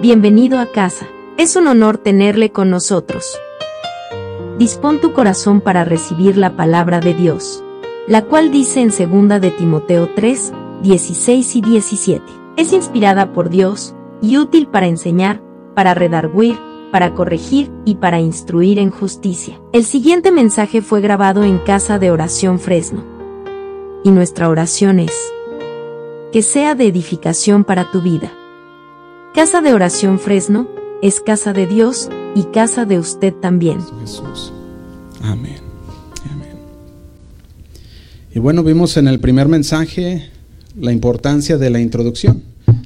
Bienvenido a casa. Es un honor tenerle con nosotros. Dispón tu corazón para recibir la palabra de Dios, la cual dice en 2 de Timoteo 3, 16 y 17. Es inspirada por Dios y útil para enseñar, para redarguir, para corregir y para instruir en justicia. El siguiente mensaje fue grabado en Casa de Oración Fresno. Y nuestra oración es, que sea de edificación para tu vida. Casa de Oración Fresno es casa de Dios y casa de usted también. Jesús. Amén. Amén. Y bueno, vimos en el primer mensaje la importancia de la introducción.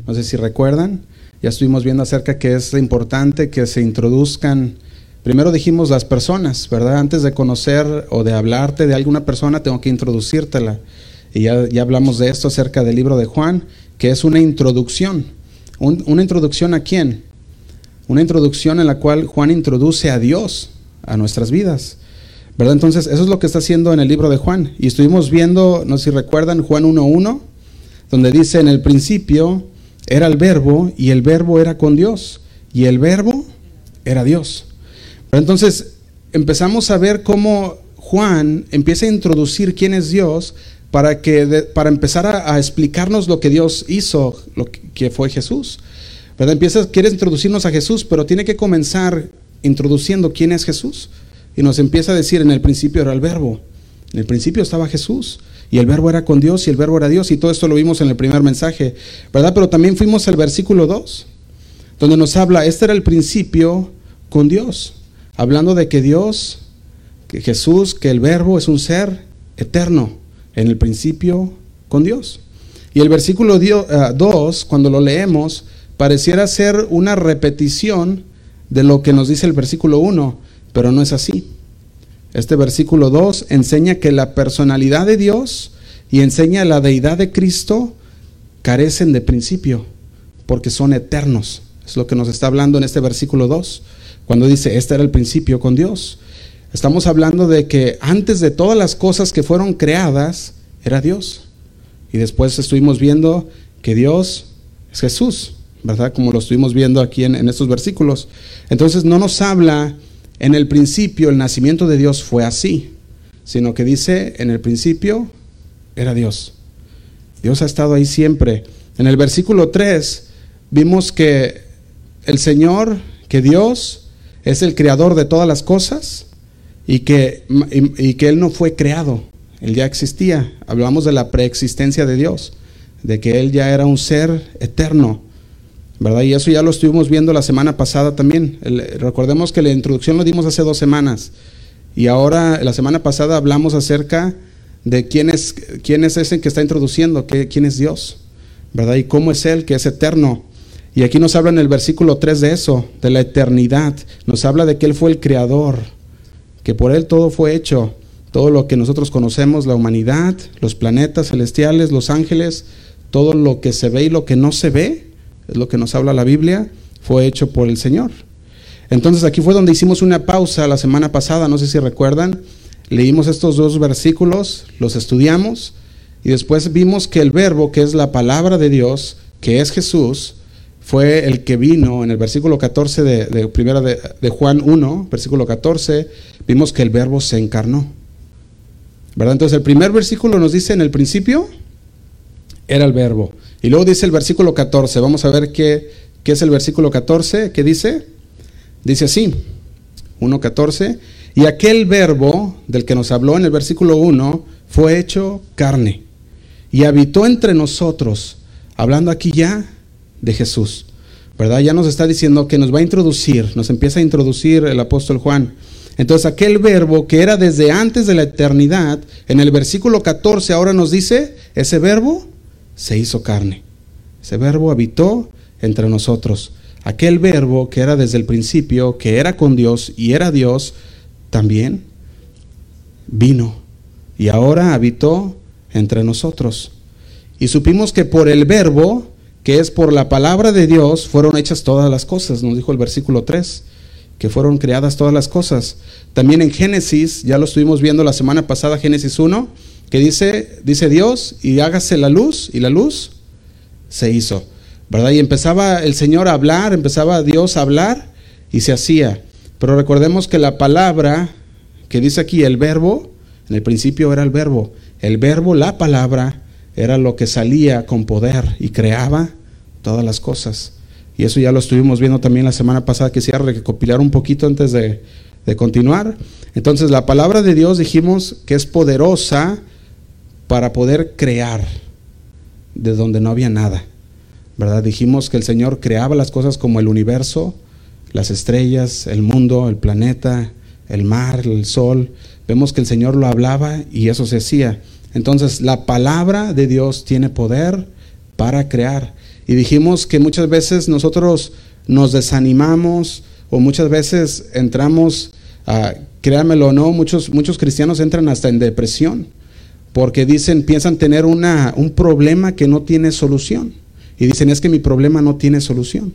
No sé si recuerdan, ya estuvimos viendo acerca que es importante que se introduzcan. Primero dijimos las personas, ¿verdad? Antes de conocer o de hablarte de alguna persona, tengo que introducírtela. Y ya, ya hablamos de esto acerca del libro de Juan, que es una introducción. ¿Una introducción a quién? Una introducción en la cual Juan introduce a Dios a nuestras vidas. ¿Verdad? Entonces, eso es lo que está haciendo en el libro de Juan. Y estuvimos viendo, no sé si recuerdan, Juan 1.1, donde dice, en el principio era el verbo y el verbo era con Dios y el verbo era Dios. Pero entonces empezamos a ver cómo Juan empieza a introducir quién es Dios para, que para empezar a, explicarnos lo que Dios hizo, lo que, fue Jesús. ¿Verdad? Empieza, quieres introducirnos a Jesús, pero tiene que comenzar introduciendo quién es Jesús. Y nos empieza a decir, en el principio era el verbo, en el principio estaba Jesús, y el verbo era con Dios, y el verbo era Dios, y todo esto lo vimos en el primer mensaje, ¿verdad? Pero también fuimos al versículo 2, donde nos habla, este era el principio con Dios, hablando de que Dios, que Jesús, que el verbo es un ser eterno, en el principio con Dios. Y el versículo 2, eh, cuando lo leemos, pareciera ser una repetición de lo que nos dice el versículo 1, pero no es así. Este versículo 2 enseña que la personalidad de Dios y enseña la deidad de Cristo carecen de principio, porque son eternos. Es lo que nos está hablando en este versículo 2, cuando dice, este era el principio con Dios. Estamos hablando de que antes de todas las cosas que fueron creadas, era Dios. Y después estuvimos viendo que Dios es Jesús, ¿verdad? Como lo estuvimos viendo aquí en, estos versículos. Entonces no nos habla en el principio, el nacimiento de Dios fue así, sino que dice, en el principio era Dios. Dios ha estado ahí siempre. En el versículo 3 vimos que el Señor, que Dios es el creador de todas las cosas y que, y, que Él no fue creado, Él ya existía. Hablamos de la preexistencia de Dios, de que Él ya era un ser eterno, ¿verdad? Y eso ya lo estuvimos viendo la semana pasada también. recordemos que la introducción lo dimos hace dos semanas y ahora la semana pasada hablamos acerca de quién es, quién es ese que está introduciendo, quién es Dios, ¿verdad? Y cómo es Él, que es eterno. Y aquí nos habla en el versículo 3 de eso, de la eternidad. Nos habla de que Él fue el creador, que por Él todo fue hecho, todo lo que nosotros conocemos, la humanidad, los planetas celestiales, los ángeles, todo lo que se ve y lo que no se ve, es lo que nos habla la Biblia, fue hecho por el Señor. Entonces aquí fue donde hicimos una pausa la semana pasada, no sé si recuerdan, leímos estos dos versículos, los estudiamos y después vimos que el verbo, que es la palabra de Dios, que es Jesús, fue el que vino en el versículo 14 de, primera de, Juan 1, versículo 14, vimos que el verbo se encarnó. ¿Verdad? Entonces el primer versículo nos dice en el principio era el verbo. Y luego dice el versículo 14, vamos a ver qué, qué es el versículo 14, ¿qué dice? Dice así, 1.14, y aquel verbo del que nos habló en el versículo 1 fue hecho carne y habitó entre nosotros, hablando aquí ya de Jesús. ¿Verdad? Ya nos está diciendo que nos va a introducir, nos empieza a introducir el apóstol Juan. Entonces aquel verbo que era desde antes de la eternidad, en el versículo 14 ahora nos dice, ese verbo se hizo carne. Ese verbo habitó entre nosotros. Aquel verbo que era desde el principio, que era con Dios y era Dios, también vino y ahora habitó entre nosotros. Y supimos que por el verbo que es por la palabra de Dios fueron hechas todas las cosas, nos dijo el versículo 3, que fueron creadas todas las cosas. También en Génesis, ya lo estuvimos viendo la semana pasada, Génesis 1, que dice, dice Dios, y hágase la luz, y la luz se hizo. ¿verdad? Y empezaba el Señor a hablar, empezaba Dios a hablar y se hacía. Pero recordemos que la palabra que dice aquí, el verbo, en el principio era el verbo. El verbo, la palabra, era lo que salía con poder y creaba todas las cosas. Y eso ya lo estuvimos viendo también la semana pasada, quisiera recopilar un poquito antes de, de continuar. Entonces la palabra de Dios dijimos que es poderosa para poder crear de donde no había nada. ¿Verdad? Dijimos que el Señor creaba las cosas como el universo, las estrellas, el mundo, el planeta, el mar, el sol. Vemos que el Señor lo hablaba y eso se hacía. Entonces la palabra de Dios tiene poder para crear. Y dijimos que muchas veces nosotros nos desanimamos o muchas veces entramos, a, o no, muchos, muchos cristianos entran hasta en depresión porque dicen, piensan tener una, un problema que no tiene solución. Y dicen, es que mi problema no tiene solución.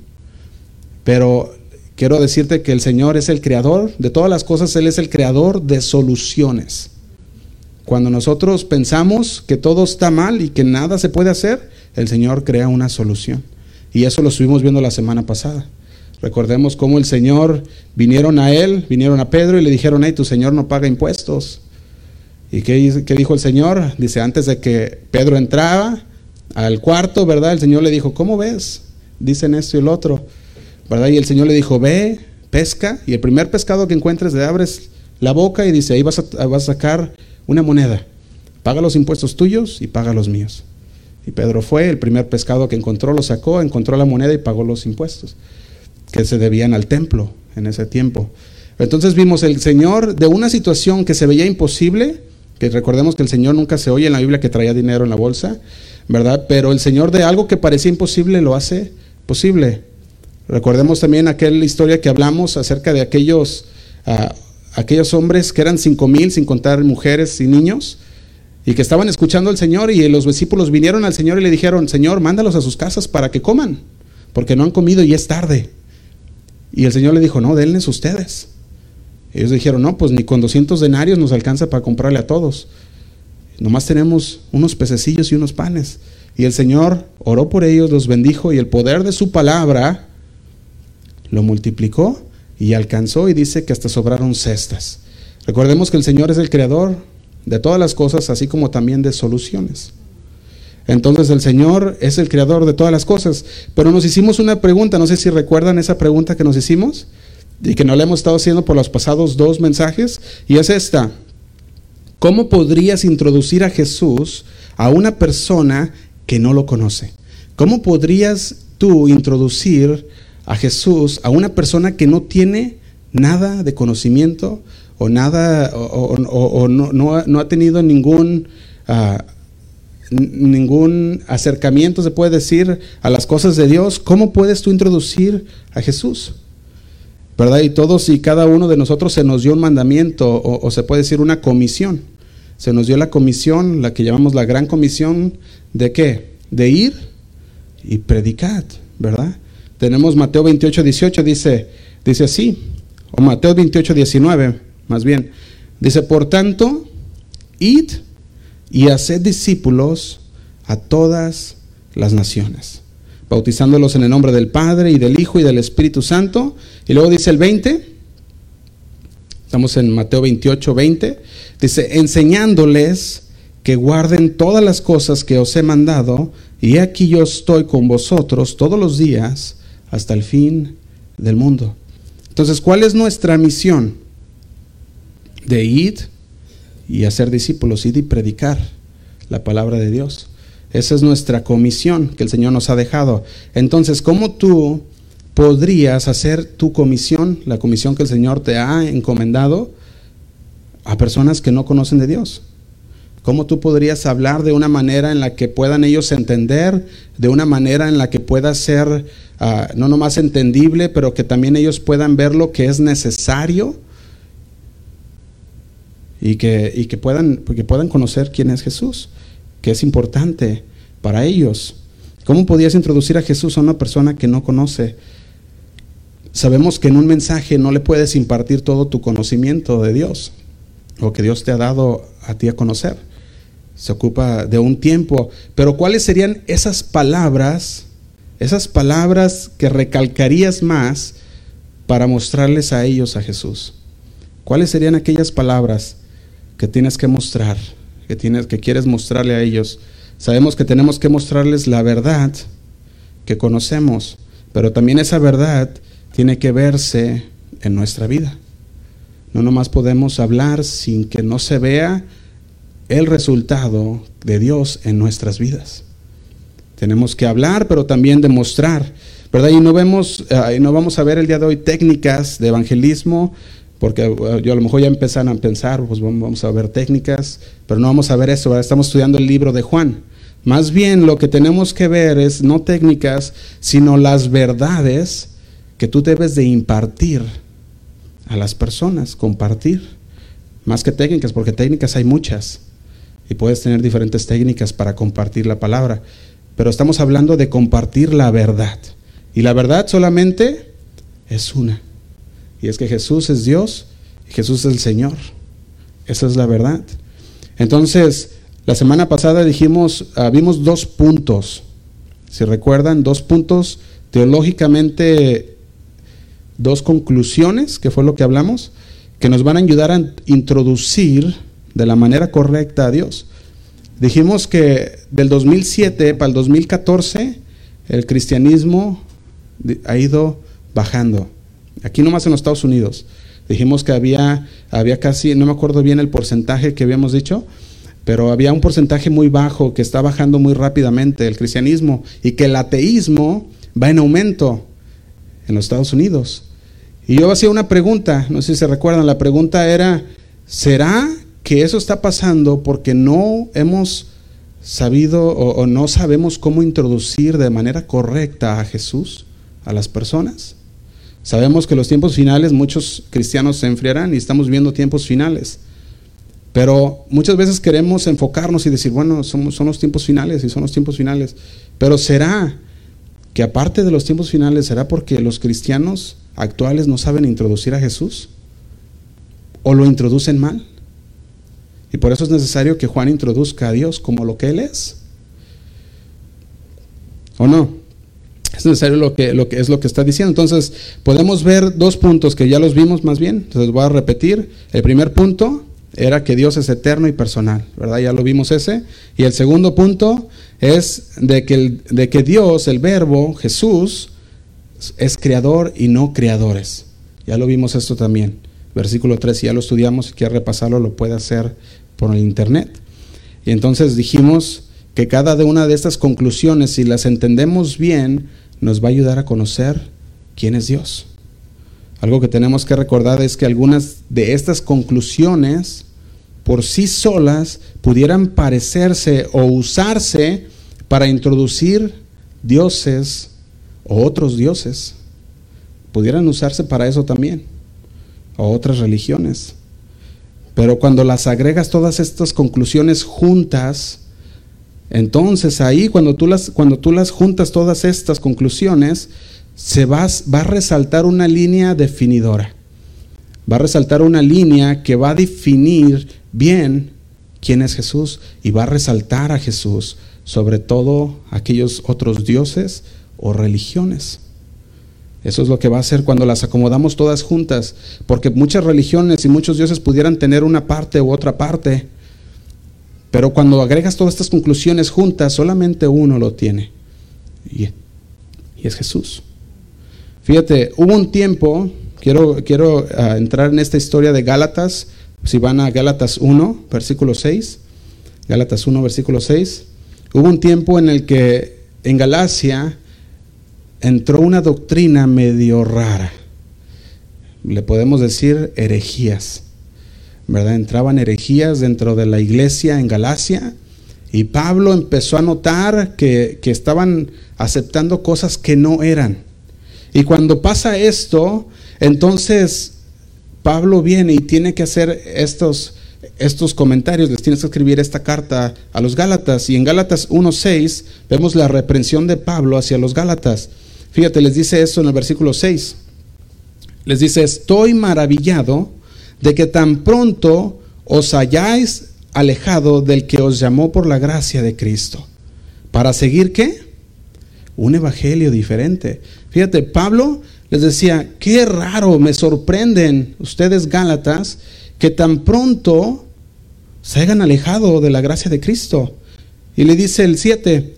Pero quiero decirte que el Señor es el creador de todas las cosas, Él es el creador de soluciones. Cuando nosotros pensamos que todo está mal y que nada se puede hacer, el Señor crea una solución. Y eso lo estuvimos viendo la semana pasada. Recordemos cómo el Señor vinieron a Él, vinieron a Pedro y le dijeron, hey, tu Señor no paga impuestos. ¿Y qué, dijo el Señor? Dice, antes de que Pedro entraba al cuarto, ¿verdad? El Señor le dijo, ¿cómo ves? Dicen esto y el otro, ¿verdad? Y el Señor le dijo, ve, pesca, y el primer pescado que encuentres le abres la boca y dice, ahí vas a, vas a sacar una moneda, paga los impuestos tuyos y paga los míos. Y Pedro fue, el primer pescado que encontró lo sacó, encontró la moneda y pagó los impuestos que se debían al templo en ese tiempo. Entonces vimos el Señor de una situación que se veía imposible, que recordemos que el Señor nunca se oye en la Biblia que traía dinero en la bolsa, ¿verdad? Pero el Señor de algo que parecía imposible lo hace posible. Recordemos también aquella historia que hablamos acerca de aquellos, uh, aquellos hombres que eran cinco mil, sin contar mujeres y niños, y que estaban escuchando al Señor y los discípulos vinieron al Señor y le dijeron, Señor, mándalos a sus casas para que coman, porque no han comido y es tarde. Y el Señor le dijo, no, denles ustedes. Ellos dijeron, no, pues ni con 200 denarios nos alcanza para comprarle a todos. Nomás tenemos unos pececillos y unos panes. Y el Señor oró por ellos, los bendijo y el poder de su palabra lo multiplicó y alcanzó y dice que hasta sobraron cestas. Recordemos que el Señor es el creador de todas las cosas, así como también de soluciones. Entonces el Señor es el creador de todas las cosas. Pero nos hicimos una pregunta, no sé si recuerdan esa pregunta que nos hicimos y que no la hemos estado haciendo por los pasados dos mensajes, y es esta. ¿Cómo podrías introducir a Jesús a una persona que no lo conoce? ¿Cómo podrías tú introducir a Jesús a una persona que no tiene nada de conocimiento o nada o, no, ha tenido ningún ah, ningún acercamiento se puede decir a las cosas de Dios? ¿Cómo puedes tú introducir a Jesús? ¿verdad? Y todos y cada uno de nosotros se nos dio un mandamiento o, se puede decir una comisión. Se nos dio la comisión, la que llamamos la gran comisión, ¿de qué? De ir y predicar, ¿verdad? Tenemos Mateo 28, 18, dice, dice así, o Mateo 28, 19, más bien, dice, por tanto, id y haced discípulos a todas las naciones bautizándolos en el nombre del Padre y del Hijo y del Espíritu Santo. Y luego dice el 20, estamos en Mateo 28, 20, dice, enseñándoles que guarden todas las cosas que os he mandado, y aquí yo estoy con vosotros todos los días hasta el fin del mundo. Entonces, ¿cuál es nuestra misión? De ir y hacer discípulos, ir y predicar la palabra de Dios. Esa es nuestra comisión que el Señor nos ha dejado. Entonces, ¿cómo tú podrías hacer tu comisión, la comisión que el Señor te ha encomendado a personas que no conocen de Dios? ¿Cómo tú podrías hablar de una manera en la que puedan ellos entender, de una manera en la que pueda ser uh, no nomás entendible, pero que también ellos puedan ver lo que es necesario y que, y que, puedan, puedan conocer quién es Jesús? que es importante para ellos. ¿Cómo podías introducir a Jesús a una persona que no conoce? Sabemos que en un mensaje no le puedes impartir todo tu conocimiento de Dios o que Dios te ha dado a ti a conocer. Se ocupa de un tiempo. Pero ¿cuáles serían esas palabras esas palabras que recalcarías más para mostrarles a ellos a Jesús? ¿Cuáles serían aquellas palabras que tienes que mostrar, que, tienes, que quieres mostrarle a ellos? Sabemos que tenemos que mostrarles la verdad que conocemos, pero también esa verdad tiene que verse en nuestra vida. No nomás podemos hablar sin que no se vea el resultado de Dios en nuestras vidas. Tenemos que hablar, pero también demostrar, ¿verdad? Y no vemos, eh, no vamos a ver el día de hoy técnicas de evangelismo, porque eh, yo a lo mejor ya empezaron a pensar, pues vamos a ver técnicas, pero no vamos a ver eso, estamos estudiando el libro de Juan. Más bien lo que tenemos que ver es no técnicas, sino las verdades que tú debes de impartir a las personas, compartir. Más que técnicas, porque técnicas hay muchas y puedes tener diferentes técnicas para compartir la palabra pero estamos hablando de compartir la verdad. Y la verdad solamente es una. Y es que Jesús es Dios y Jesús es el Señor. Esa es la verdad. Entonces, la semana pasada dijimos, ah, vimos dos puntos. Si recuerdan, dos puntos teológicamente, dos conclusiones, que fue lo que hablamos, que nos van a ayudar a introducir de la manera correcta a Dios. Dijimos que del 2007 para el 2014 el cristianismo ha ido bajando. Aquí nomás en los Estados Unidos. Dijimos que había, había casi, no me acuerdo bien el porcentaje que habíamos dicho, pero había un porcentaje muy bajo que está bajando muy rápidamente el cristianismo y que el ateísmo va en aumento en los Estados Unidos. Y yo hacía una pregunta, no sé si se recuerdan, la pregunta era, ¿será que eso está pasando porque no hemos sabido o, no sabemos cómo introducir de manera correcta a Jesús a las personas. Sabemos que los tiempos finales muchos cristianos se enfriarán y estamos viendo tiempos finales. Pero muchas veces queremos enfocarnos y decir, bueno, somos, son los tiempos finales y son los tiempos finales. Pero ¿será que aparte de los tiempos finales, será porque los cristianos actuales no saben introducir a Jesús? ¿O lo introducen mal? Y por eso es necesario que Juan introduzca a Dios como lo que Él es. ¿O no? Es necesario lo que, lo que es lo que está diciendo. Entonces, podemos ver dos puntos que ya los vimos más bien. Entonces, voy a repetir. El primer punto era que Dios es eterno y personal, ¿verdad? Ya lo vimos ese. Y el segundo punto es de que, de que Dios, el verbo, Jesús, es creador y no creadores. Ya lo vimos esto también. Versículo 3, si ya lo estudiamos, si quiere repasarlo, lo puede hacer por el internet. Y entonces dijimos que cada una de estas conclusiones, si las entendemos bien, nos va a ayudar a conocer quién es Dios. Algo que tenemos que recordar es que algunas de estas conclusiones por sí solas pudieran parecerse o usarse para introducir dioses o otros dioses. Pudieran usarse para eso también, o otras religiones. Pero cuando las agregas todas estas conclusiones juntas, entonces ahí cuando tú las, cuando tú las juntas todas estas conclusiones, se va, va a resaltar una línea definidora. Va a resaltar una línea que va a definir bien quién es Jesús y va a resaltar a Jesús sobre todo aquellos otros dioses o religiones. Eso es lo que va a hacer cuando las acomodamos todas juntas, porque muchas religiones y muchos dioses pudieran tener una parte u otra parte, pero cuando agregas todas estas conclusiones juntas, solamente uno lo tiene, y, es Jesús. Fíjate, hubo un tiempo, quiero, quiero ah, entrar en esta historia de Gálatas, si van a Gálatas 1, versículo 6, Gálatas 1, versículo 6, hubo un tiempo en el que en Galacia, entró una doctrina medio rara. Le podemos decir herejías. ¿Verdad? Entraban herejías dentro de la iglesia en Galacia y Pablo empezó a notar que, que estaban aceptando cosas que no eran. Y cuando pasa esto, entonces Pablo viene y tiene que hacer estos, estos comentarios, les tienes que escribir esta carta a los Gálatas. Y en Gálatas 1.6 vemos la reprensión de Pablo hacia los Gálatas. Fíjate, les dice esto en el versículo 6. Les dice, estoy maravillado de que tan pronto os hayáis alejado del que os llamó por la gracia de Cristo. ¿Para seguir qué? un evangelio diferente. Fíjate, Pablo les decía, qué raro, me sorprenden ustedes Gálatas que tan pronto se hayan alejado de la gracia de Cristo. Y le dice el 7,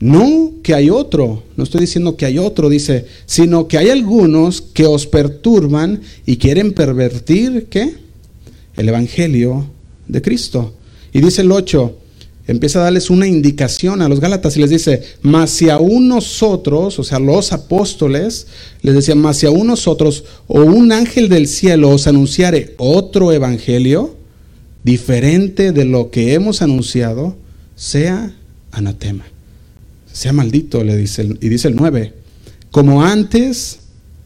no que hay otro, no estoy diciendo que hay otro, dice, sino que hay algunos que os perturban y quieren pervertir, ¿qué? El Evangelio de Cristo. Y dice el 8, empieza a darles una indicación a los Gálatas y les dice, mas si aún nosotros, o sea, los apóstoles, les decía, mas si aún nosotros o un ángel del cielo os anunciare otro evangelio diferente de lo que hemos anunciado, sea anatema, sea maldito, le dice, y dice el 9, como antes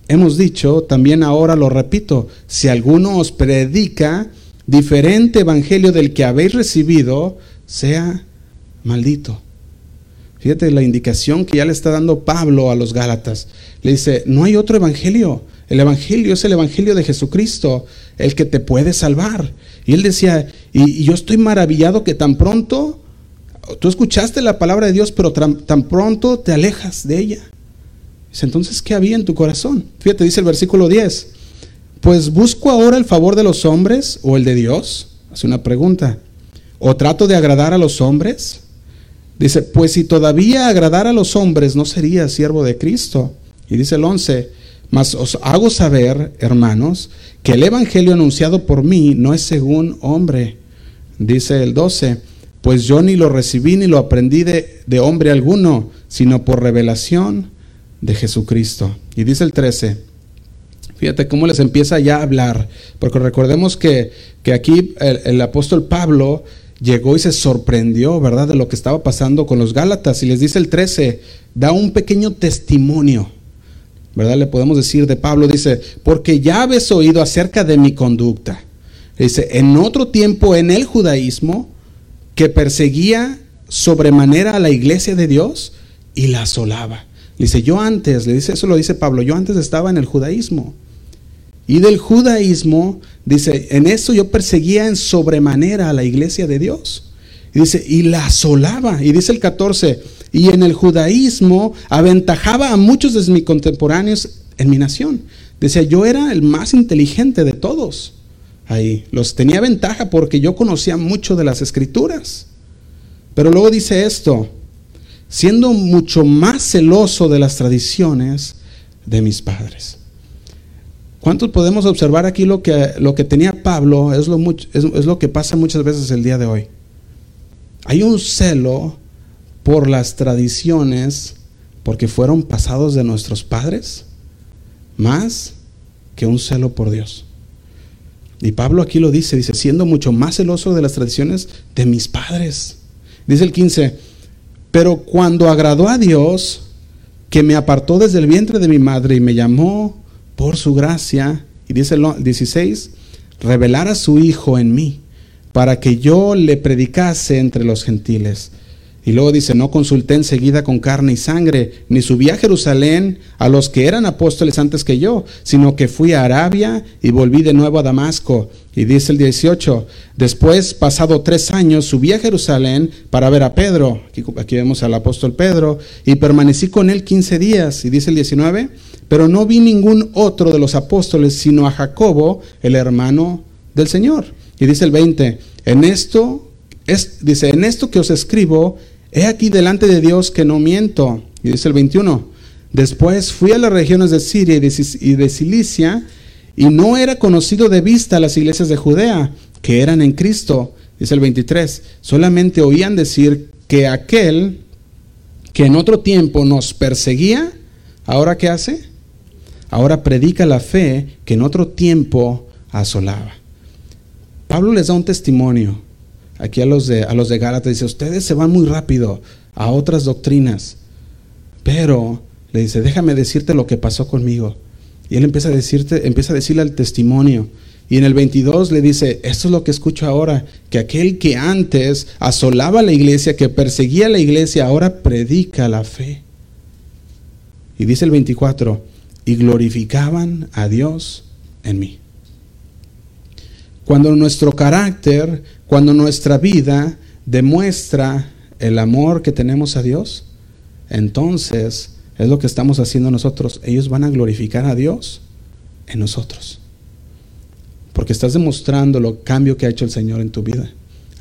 hemos dicho, también ahora lo repito, si alguno os predica diferente evangelio del que habéis recibido, sea maldito. Fíjate la indicación que ya le está dando Pablo a los Gálatas. Le dice, no hay otro evangelio. El evangelio es el evangelio de Jesucristo, el que te puede salvar. Y él decía, y, yo estoy maravillado que tan pronto, tú escuchaste la palabra de Dios, pero tan, pronto te alejas de ella. Dice, entonces, ¿qué había en tu corazón? Fíjate, dice el versículo 10. Pues busco ahora el favor de los hombres o el de Dios. Hace una pregunta. ¿O trato de agradar a los hombres? Dice, pues si todavía agradara a los hombres, no sería siervo de Cristo. Y dice el 11, mas os hago saber, hermanos, que el Evangelio anunciado por mí no es según hombre. Dice el 12, pues yo ni lo recibí ni lo aprendí de, hombre alguno, sino por revelación de Jesucristo. Y dice el 13, fíjate cómo les empieza ya a hablar, porque recordemos que, que aquí el, el apóstol Pablo llegó y se sorprendió, ¿verdad?, de lo que estaba pasando con los Gálatas. Y les dice el 13, da un pequeño testimonio, ¿verdad? Le podemos decir de Pablo, dice, porque ya habéis oído acerca de mi conducta. Dice, en otro tiempo en el judaísmo, que perseguía sobremanera a la iglesia de Dios y la asolaba. Dice, yo antes, le dice, eso lo dice Pablo, yo antes estaba en el judaísmo. Y del judaísmo, dice, en eso yo perseguía en sobremanera a la iglesia de Dios. Y dice, y la asolaba. Y dice el 14, y en el judaísmo aventajaba a muchos de mis contemporáneos en mi nación. Decía, yo era el más inteligente de todos. Ahí, los tenía ventaja porque yo conocía mucho de las escrituras. Pero luego dice esto, siendo mucho más celoso de las tradiciones de mis padres. ¿Cuántos podemos observar aquí lo que, lo que tenía Pablo? Es lo, es, lo que pasa muchas veces el día de hoy. Hay un celo por las tradiciones porque fueron pasados de nuestros padres, más que un celo por Dios. Y Pablo aquí lo dice, dice, siendo mucho más celoso de las tradiciones de mis padres. Dice el 15, pero cuando agradó a Dios, que me apartó desde el vientre de mi madre y me llamó por su gracia, y dice el 16, revelar a su Hijo en mí, para que yo le predicase entre los gentiles y luego dice, no consulté enseguida con carne y sangre, ni subí a Jerusalén a los que eran apóstoles antes que yo, sino que fui a Arabia y volví de nuevo a Damasco. Y dice el 18, después, pasado tres años, subí a Jerusalén para ver a Pedro, aquí, vemos al apóstol Pedro, y permanecí con él 15 días. Y dice el 19, pero no vi ningún otro de los apóstoles, sino a Jacobo, el hermano del Señor. Y dice el 20, en esto, es, dice, en esto que os escribo, He aquí delante de Dios que no miento. Y dice el 21. Después fui a las regiones de Siria y de Cilicia y no era conocido de vista las iglesias de Judea que eran en Cristo. Dice el 23. Solamente oían decir que aquel que en otro tiempo nos perseguía, ¿ahora qué hace? Ahora predica la fe que en otro tiempo asolaba. Pablo les da un testimonio aquí a los de, a los de Gálatas, dice, ustedes se van muy rápido a otras doctrinas, pero le dice, déjame decirte lo que pasó conmigo. Y él empieza a, decirte, empieza a decirle el testimonio. Y en el 22 le dice, esto es lo que escucho ahora, que aquel que antes asolaba la iglesia, que perseguía la iglesia, ahora predica la fe. Y dice el 24, y glorificaban a Dios en mí. Cuando nuestro carácter cuando nuestra vida demuestra el amor que tenemos a Dios, entonces es lo que estamos haciendo nosotros. Ellos van a glorificar a Dios en nosotros. Porque estás demostrando lo cambio que ha hecho el Señor en tu vida.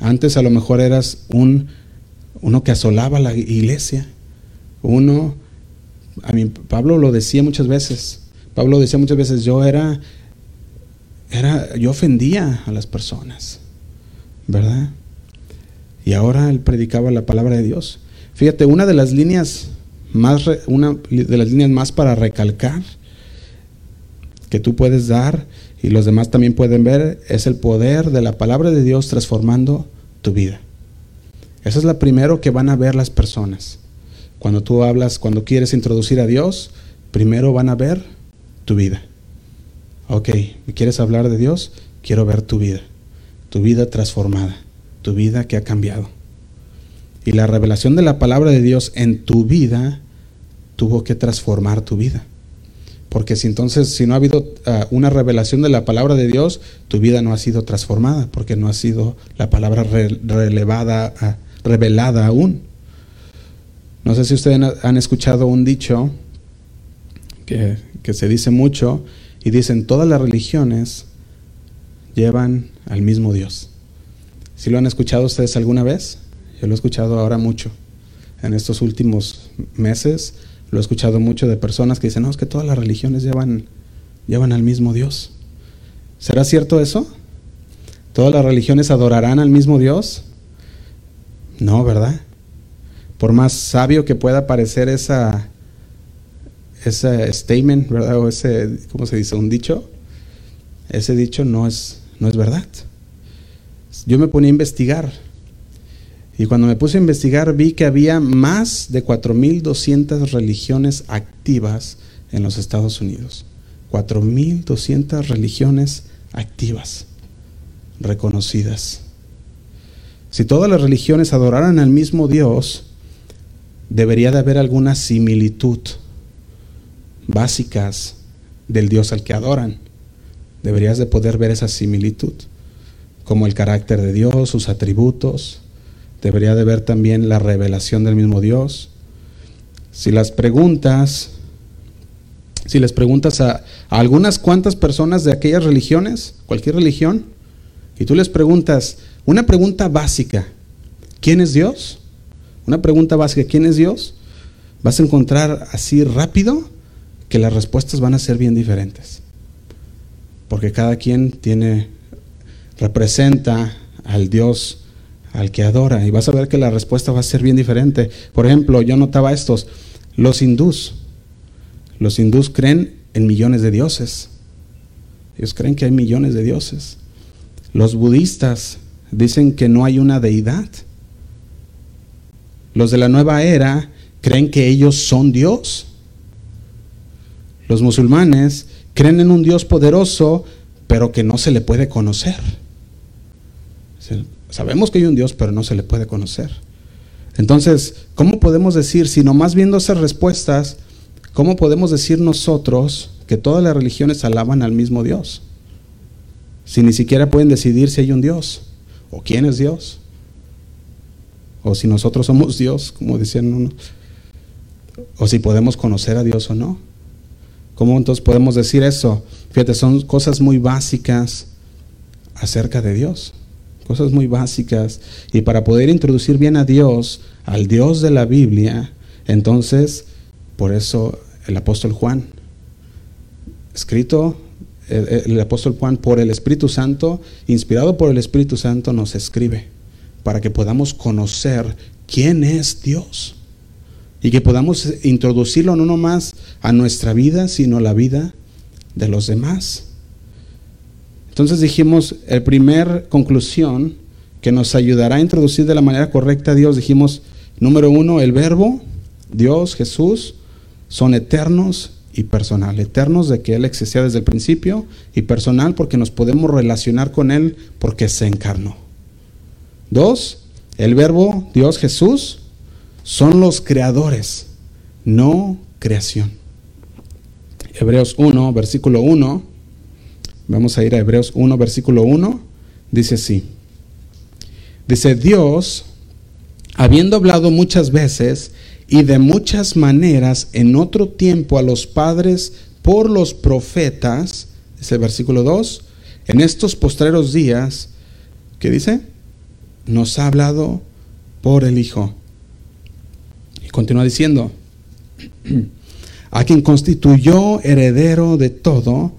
Antes a lo mejor eras un uno que asolaba la iglesia. Uno a mí Pablo lo decía muchas veces. Pablo decía muchas veces, yo era era yo ofendía a las personas. ¿Verdad? Y ahora él predicaba la palabra de Dios. Fíjate, una de las líneas más una de las líneas más para recalcar que tú puedes dar y los demás también pueden ver es el poder de la palabra de Dios transformando tu vida. Esa es la primero que van a ver las personas. Cuando tú hablas, cuando quieres introducir a Dios, primero van a ver tu vida. Ok, ¿quieres hablar de Dios? Quiero ver tu vida. Tu vida transformada. Tu vida que ha cambiado. Y la revelación de la palabra de Dios en tu vida tuvo que transformar tu vida. Porque si entonces, si no ha habido ah, una revelación de la palabra de Dios, tu vida no ha sido transformada, porque no ha sido la palabra relevada, ah, revelada aún. No sé si ustedes han escuchado un dicho que, que se dice mucho y dicen, todas las religiones llevan al mismo Dios. ¿Si lo han escuchado ustedes alguna vez? Yo lo he escuchado ahora mucho. En estos últimos meses lo he escuchado mucho de personas que dicen, no, es que todas las religiones llevan, llevan al mismo Dios. ¿Será cierto eso? ¿Todas las religiones adorarán al mismo Dios? No, ¿verdad? Por más sabio que pueda parecer esa, ese statement, ¿verdad? O ese, ¿cómo se dice? Un dicho. Ese dicho no es, no es verdad. Yo me ponía a investigar y cuando me puse a investigar vi que había más de 4.200 religiones activas en los Estados Unidos. 4.200 religiones activas, reconocidas. Si todas las religiones adoraran al mismo Dios, debería de haber alguna similitud básicas del Dios al que adoran. Deberías de poder ver esa similitud, como el carácter de Dios, sus atributos, debería de ver también la revelación del mismo Dios. Si las preguntas, si les preguntas a, algunas cuantas personas de aquellas religiones, cualquier religión, y tú les preguntas una pregunta básica, ¿quién es Dios? Una pregunta básica, ¿quién es Dios? Vas a encontrar así rápido que las respuestas van a ser bien diferentes. Porque cada quien tiene, representa al Dios al que adora. Y vas a ver que la respuesta va a ser bien diferente. Por ejemplo, yo notaba estos. Los hindús. Los hindús creen en millones de dioses. Ellos creen que hay millones de dioses. Los budistas dicen que no hay una deidad. Los de la nueva era creen que ellos son Dios. Los musulmanes creen en un Dios poderoso, pero que no se le puede conocer. Sabemos que hay un Dios, pero no se le puede conocer. Entonces, ¿cómo podemos decir, si nomás viendo esas respuestas, cómo podemos decir nosotros que todas las religiones alaban al mismo Dios? Si ni siquiera pueden decidir si hay un Dios o quién es Dios. O si nosotros somos Dios, como decían unos. O si podemos conocer a Dios o no. ¿Cómo entonces podemos decir eso? Fíjate, son cosas muy básicas acerca de Dios cosas muy básicas. Y para poder introducir bien a Dios, al Dios de la Biblia, entonces, por eso el apóstol Juan, escrito el, apóstol Juan por el Espíritu Santo, inspirado por el Espíritu Santo, nos escribe para que podamos conocer quién es Dios y que podamos introducirlo no nomás a nuestra vida, sino a la vida de los demás. Entonces dijimos, el primer conclusión que nos ayudará a introducir de la manera correcta a Dios, dijimos, número uno, el verbo, Dios, Jesús, son eternos y personal. Eternos de que Él existía desde el principio y personal porque nos podemos relacionar con Él porque se encarnó. Dos, el verbo, Dios, Jesús, son los creadores, no creación. Hebreos 1, versículo 1 Vamos a ir a Hebreos 1, versículo 1. Dice así. Dice, Dios, habiendo hablado muchas veces y de muchas maneras en otro tiempo a los padres por los profetas, ese versículo 2, en estos postreros días, ¿qué dice? Nos ha hablado por el Hijo. Continúa diciendo, a quien constituyó heredero de todo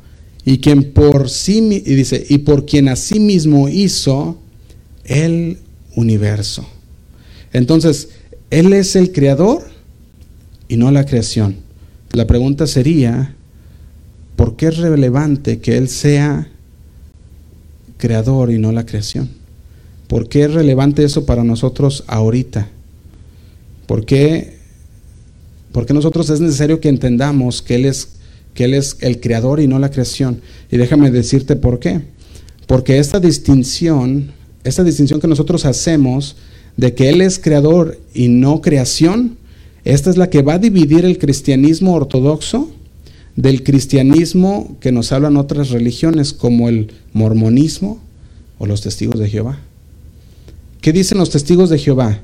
y quien por sí y dice, y por quien mismo hizo el universo. Entonces, él es el creador y no la creación. La pregunta sería, ¿por qué es relevante que Él sea creador y no la creación? ¿Por qué es relevante eso para nosotros ahorita? ¿Por qué, porque nosotros es necesario que entendamos que él, es, que él es el creador y no la creación? Y déjame decirte por qué. Porque esta distinción, esta distinción que nosotros hacemos de que Él es creador y no creación, esta es la que va a dividir el cristianismo ortodoxo del cristianismo que nos hablan otras religiones como el mormonismo o los testigos de Jehová. ¿Qué dicen los testigos de Jehová?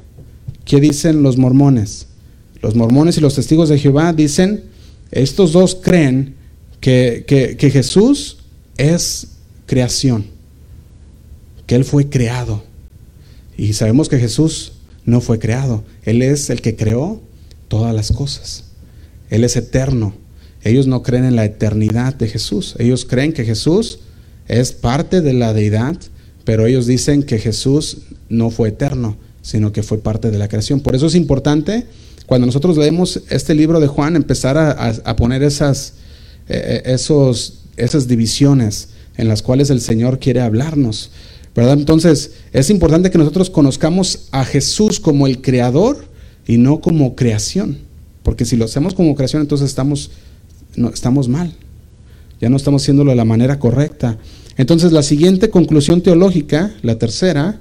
¿Qué dicen los mormones? Los mormones y los testigos de Jehová dicen, estos dos creen que, que Jesús es creación, que Él fue creado. Y sabemos que Jesús no fue creado, Él es el que creó todas las cosas. Él es eterno. Ellos no creen en la eternidad de Jesús. Ellos creen que Jesús es parte de la deidad, pero ellos dicen que Jesús no fue eterno, sino que fue parte de la creación. Por eso es importante cuando nosotros leemos este libro de Juan empezar a, poner esas, eh, eh, esos, esas divisiones en las cuales el Señor quiere hablarnos. ¿verdad? Entonces es importante que nosotros conozcamos a Jesús como el creador y no como creación. Porque si lo hacemos como creación, entonces estamos, no, estamos mal. Ya no estamos haciéndolo de la manera correcta. Entonces la siguiente conclusión teológica, la tercera,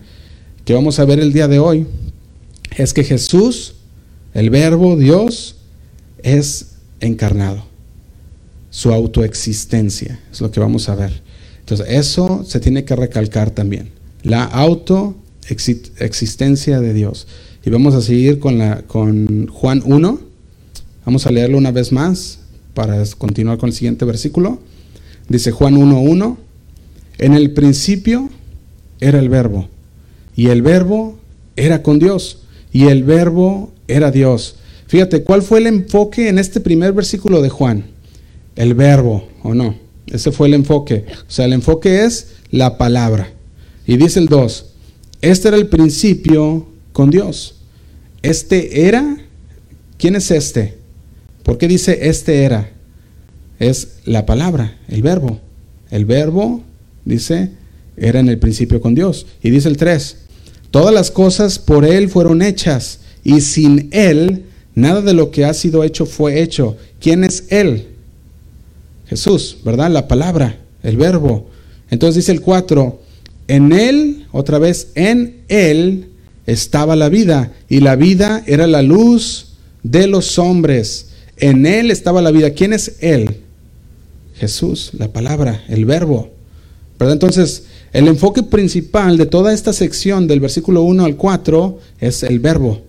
que vamos a ver el día de hoy, es que Jesús, el verbo Dios, es encarnado. Su autoexistencia, es lo que vamos a ver. Entonces eso se tiene que recalcar también. La autoexistencia de Dios. Y vamos a seguir con, Juan 1. Vamos a leerlo una vez más para continuar con el siguiente versículo. Dice Juan 1.1, en el principio era el verbo, y el verbo era con Dios, y el verbo era Dios. Fíjate, ¿cuál fue el enfoque en este primer versículo de Juan? El verbo, ¿o no? Ese fue el enfoque. O sea, el enfoque es la palabra. Y dice el 2, este era el principio con Dios. Este era, ¿quién es este? ¿Por qué dice este era? Es la palabra, el verbo. El verbo, dice, era en el principio con Dios. Y dice el 3, todas las cosas por Él fueron hechas y sin Él nada de lo que ha sido hecho fue hecho. ¿Quién es Él? Jesús, ¿verdad? La palabra, el verbo. Entonces dice el 4, en Él, otra vez, en Él estaba la vida y la vida era la luz de los hombres. En Él estaba la vida. ¿Quién es Él? Jesús, la palabra, el verbo. ¿Verdad? Entonces, el enfoque principal de toda esta sección del versículo 1 al 4 es el verbo,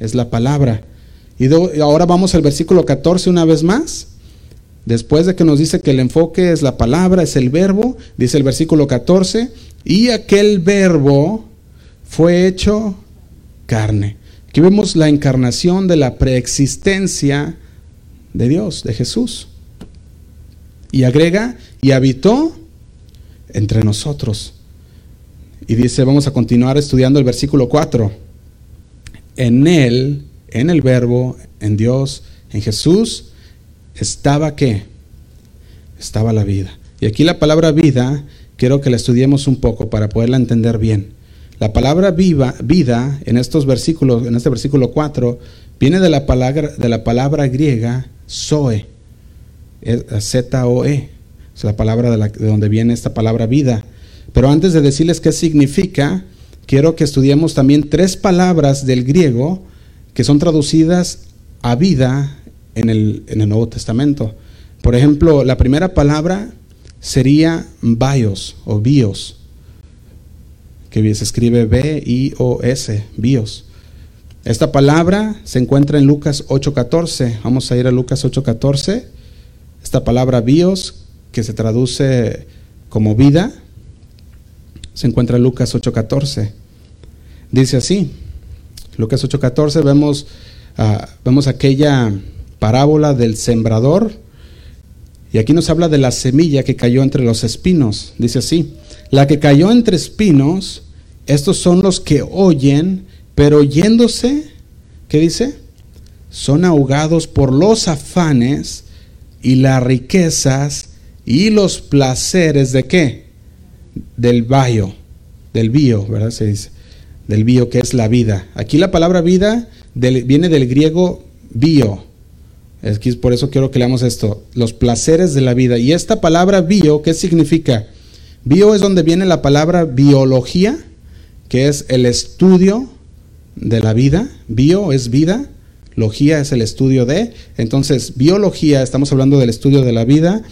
es la palabra. Y, ahora vamos al versículo 14 una vez más. Después de que nos dice que el enfoque es la palabra, es el verbo, dice el versículo 14, y aquel verbo fue hecho carne. Aquí vemos la encarnación de la preexistencia de Dios, de Jesús. Y agrega, y habitó entre nosotros. Y dice, vamos a continuar estudiando el versículo 4. En él, en el verbo, en Dios, en Jesús, estaba qué? Estaba la vida. Y aquí la palabra vida, quiero que la estudiemos un poco para poderla entender bien. La palabra viva, vida en estos versículos, en este versículo 4, viene de la palabra, de la palabra griega zoe, Z-O-E, es la palabra de, de donde viene esta palabra vida. Pero antes de decirles qué significa, quiero que estudiemos también tres palabras del griego que son traducidas a vida en el, en el Nuevo Testamento. Por ejemplo, la primera palabra sería bios o bios que se escribe B-I-O-S, bios. Esta palabra se encuentra en Lucas 8:14. Vamos a ir a Lucas 8:14. Esta palabra bios, que se traduce como vida, se encuentra en Lucas 8:14. Dice así, Lucas 8:14 vemos, uh, vemos aquella parábola del sembrador y aquí nos habla de la semilla que cayó entre los espinos. Dice así, la que cayó entre espinos, estos son los que oyen, pero oyéndose, ¿qué dice? Son ahogados por los afanes y las riquezas y los placeres de qué? Del bio, del bio, ¿verdad? Se dice, del bio que es la vida. Aquí la palabra vida viene del griego bio. Es por eso quiero que leamos esto, los placeres de la vida. Y esta palabra bio, ¿qué significa? Bio es donde viene la palabra biología, que es el estudio de la vida. Bio es vida, logía es el estudio de. Entonces, biología, estamos hablando del estudio de la vida.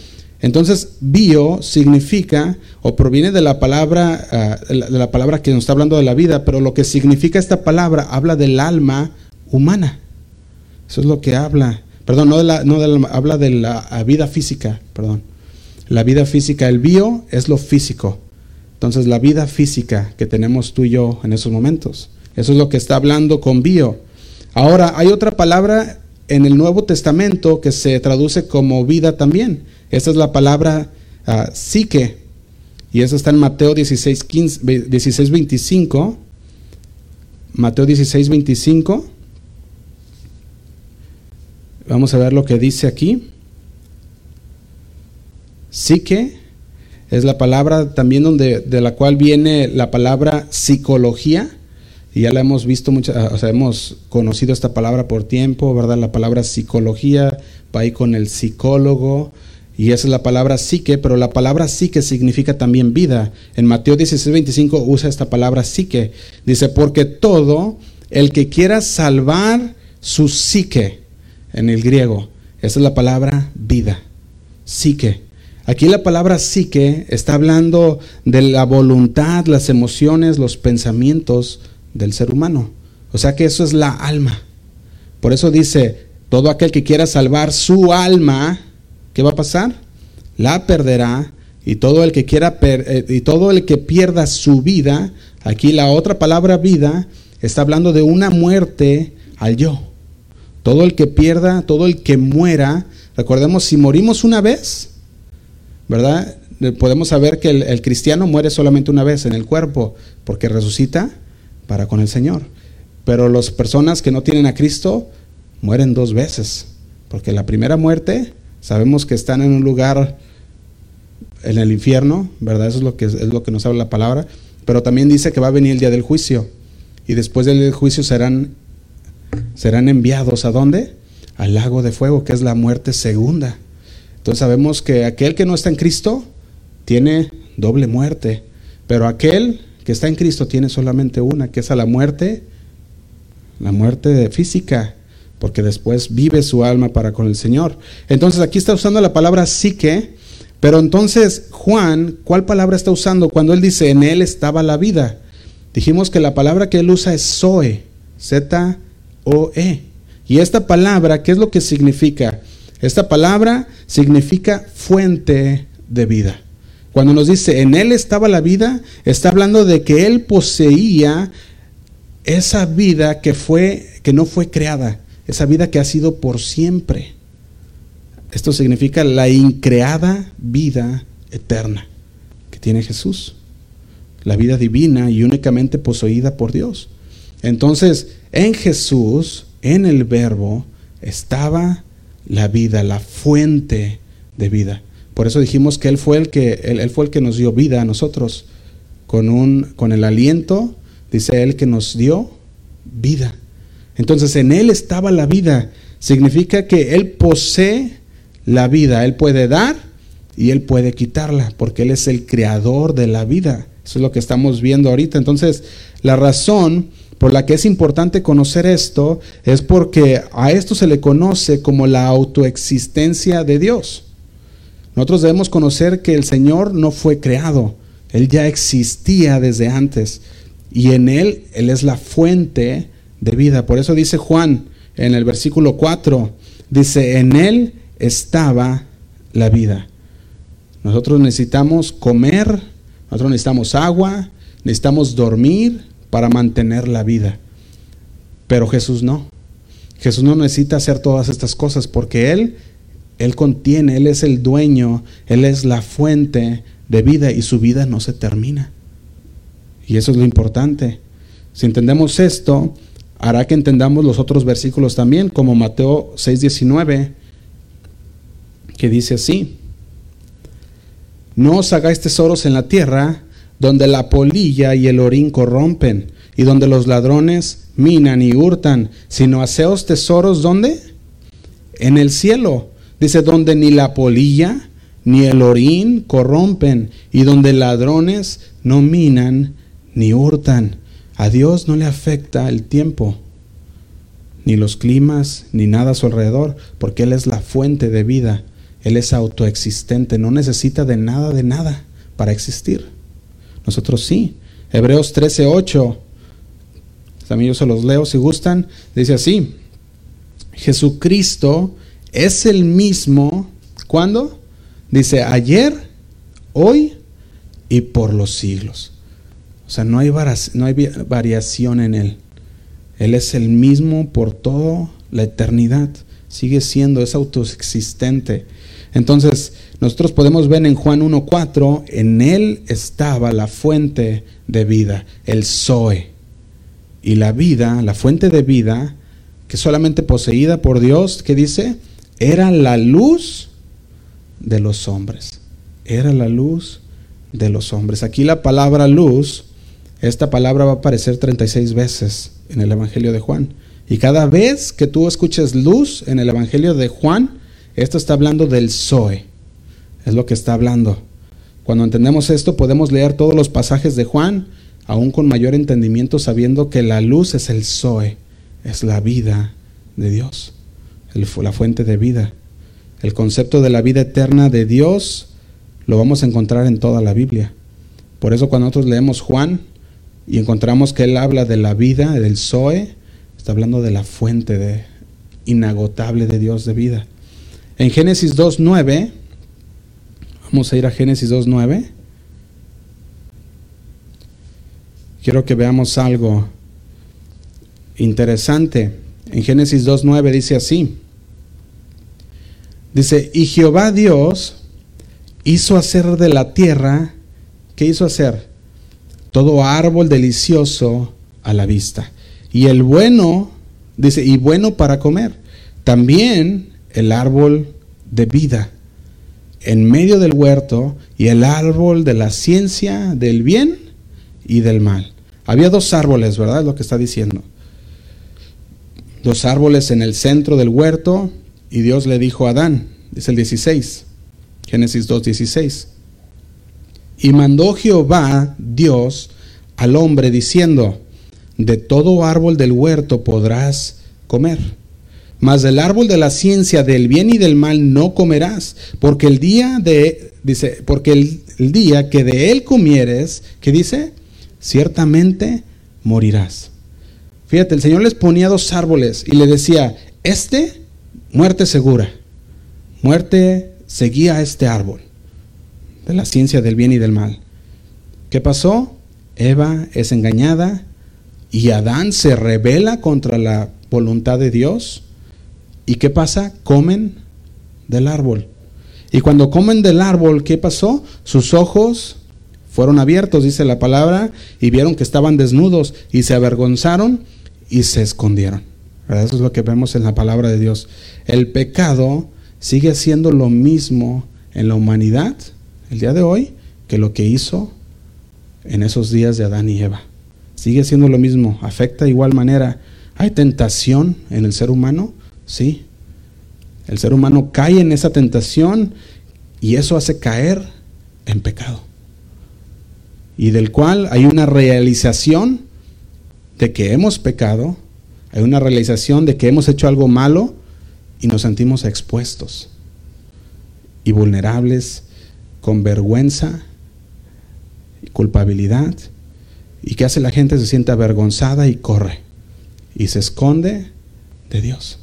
Entonces, bio significa o proviene de la palabra ah, de la palabra que nos está hablando de la vida, pero lo que significa esta palabra habla del alma humana. Eso es lo que habla. Perdón, no de la, no de la, habla de la vida física, perdón. La vida física, el bio es lo físico. Entonces, la vida física que tenemos tú y yo en esos momentos. Eso es lo que está hablando con bio. Ahora, hay otra palabra en el Nuevo Testamento que se traduce como vida también. Esa es la palabra uh, psique. Y eso está en Mateo 16, 15, 16, 25. Mateo 16, 25. Vamos a ver lo que dice aquí. Psique es la palabra también donde, de la cual viene la palabra psicología y ya la hemos visto mucho, o sea, hemos conocido esta palabra por tiempo, ¿verdad? La palabra psicología va ahí con el psicólogo, y esa es la palabra psique, pero la palabra psique significa también vida. En Mateo 16, 25 usa esta palabra psique. Dice, porque todo el que quiera salvar su psique, en el griego, esa es la palabra vida, psique. Aquí la palabra psique está hablando de la voluntad, las emociones, los pensamientos, del ser humano. O sea que eso es la alma. Por eso dice, todo aquel que quiera salvar su alma, ¿qué va a pasar? La perderá y todo el que quiera eh, y todo el que pierda su vida, aquí la otra palabra vida está hablando de una muerte al yo. Todo el que pierda, todo el que muera, recordemos si morimos una vez, ¿verdad? Podemos saber que el cristiano muere solamente una vez en el cuerpo, porque resucita para con el Señor. Pero las personas que no tienen a Cristo mueren dos veces, porque la primera muerte sabemos que están en un lugar en el infierno, ¿verdad? Eso es lo que es lo que nos habla la palabra, pero también dice que va a venir el día del juicio y después del juicio serán serán enviados a dónde? Al lago de fuego, que es la muerte segunda. Entonces sabemos que aquel que no está en Cristo tiene doble muerte, pero aquel que está en Cristo tiene solamente una, que es a la muerte, la muerte física, porque después vive su alma para con el Señor. Entonces aquí está usando la palabra psique, pero entonces Juan, ¿cuál palabra está usando cuando él dice en él estaba la vida? Dijimos que la palabra que él usa es Zoe, Z-O-E. Y esta palabra, ¿qué es lo que significa? Esta palabra significa fuente de vida. Cuando nos dice, en Él estaba la vida, está hablando de que Él poseía esa vida que, fue, que no fue creada, esa vida que ha sido por siempre. Esto significa la increada vida eterna que tiene Jesús, la vida divina y únicamente poseída por Dios. Entonces, en Jesús, en el verbo, estaba la vida, la fuente de vida. Por eso dijimos que Él fue el que, él, fue el que nos dio vida a nosotros. Con, un, con el aliento, dice Él que nos dio vida. Entonces en Él estaba la vida. Significa que Él posee la vida. Él puede dar y Él puede quitarla, porque Él es el creador de la vida. Eso es lo que estamos viendo ahorita. Entonces, la razón por la que es importante conocer esto es porque a esto se le conoce como la autoexistencia de Dios. Nosotros debemos conocer que el Señor no fue creado, Él ya existía desde antes y en Él Él es la fuente de vida. Por eso dice Juan en el versículo 4, dice, en él estaba la vida. Nosotros necesitamos comer, nosotros necesitamos agua, necesitamos dormir para mantener la vida. Pero Jesús no. Jesús no necesita hacer todas estas cosas porque Él, Él contiene, Él es el dueño, Él es la fuente de vida y su vida no se termina. Y eso es lo importante. Si entendemos esto, hará que entendamos los otros versículos también, como Mateo 6:19, que dice así, no os hagáis tesoros en la tierra, donde la polilla y el orín corrompen, y donde los ladrones minan y hurtan, sino haceos tesoros ¿dónde? En el cielo. Dice, donde ni la polilla ni el orín corrompen, y donde ladrones no minan ni hurtan. A Dios no le afecta el tiempo, ni los climas, ni nada a su alrededor, porque Él es la fuente de vida. Él es autoexistente, no necesita de nada, de nada para existir. Nosotros sí. Hebreos 13:8. También yo se los leo si gustan. Dice así: Jesucristo es el mismo. ¿Cuándo? Dice ayer, hoy y por los siglos. Sea, no hay, no hay variación en Él. Él es el mismo por toda la eternidad. Sigue siendo, es autoexistente. Entonces, nosotros podemos ver en Juan 1.4, en Él estaba la fuente de vida, el Zoe. Y la vida, la fuente de vida, que solamente poseída por Dios, que dice, era la luz de los hombres. Era la luz de los hombres. Aquí la palabra luz esta palabra va a aparecer 36 veces en el Evangelio de Juan. Y cada vez que tú escuches luz en el Evangelio de Juan, esto está hablando del Zoe. Es lo que está hablando. Cuando entendemos esto, podemos leer todos los pasajes de Juan, aún con mayor entendimiento, sabiendo que la luz es el Zoe, es la vida de Dios, la fuente de vida. El concepto de la vida eterna de Dios lo vamos a encontrar en toda la Biblia. Por eso cuando nosotros leemos Juan, y encontramos que él habla de la vida, del Zoe, está hablando de la fuente de, inagotable de Dios de vida. En Génesis 2.9, vamos a ir a Génesis 2.9. Quiero que veamos algo interesante. En Génesis 2.9 dice así. Dice, y Jehová Dios hizo hacer de la tierra, ¿qué hizo hacer? Todo árbol delicioso a la vista. Y el bueno, dice, y bueno para comer. También el árbol de vida en medio del huerto y el árbol de la ciencia del bien y del mal. Había dos árboles, ¿verdad? Lo que está diciendo. Dos árboles en el centro del huerto y Dios le dijo a Adán, dice el 16, Génesis 2, 16. Y mandó Jehová Dios al hombre diciendo, de todo árbol del huerto podrás comer, mas del árbol de la ciencia del bien y del mal no comerás, porque el día de, dice, porque el, día que de él comieres, ¿qué dice? Ciertamente morirás. Fíjate, el Señor les ponía dos árboles y le decía, este, muerte segura, muerte seguía este árbol de la ciencia del bien y del mal. ¿Qué pasó? Eva es engañada y Adán se revela contra la voluntad de Dios. ¿Y qué pasa? Comen del árbol. Y cuando comen del árbol, ¿qué pasó? Sus ojos fueron abiertos, dice la palabra, y vieron que estaban desnudos y se avergonzaron y se escondieron. Eso es lo que vemos en la palabra de Dios. El pecado sigue siendo lo mismo en la humanidad el día de hoy que lo que hizo en esos días de Adán y Eva. Sigue siendo lo mismo, afecta de igual manera. ¿Hay tentación en el ser humano? Sí. El ser humano cae en esa tentación y eso hace caer en pecado. Y del cual hay una realización de que hemos pecado, hay una realización de que hemos hecho algo malo y nos sentimos expuestos y vulnerables con vergüenza y culpabilidad. ¿Y qué hace la gente? Se siente avergonzada y corre. y se esconde de Dios.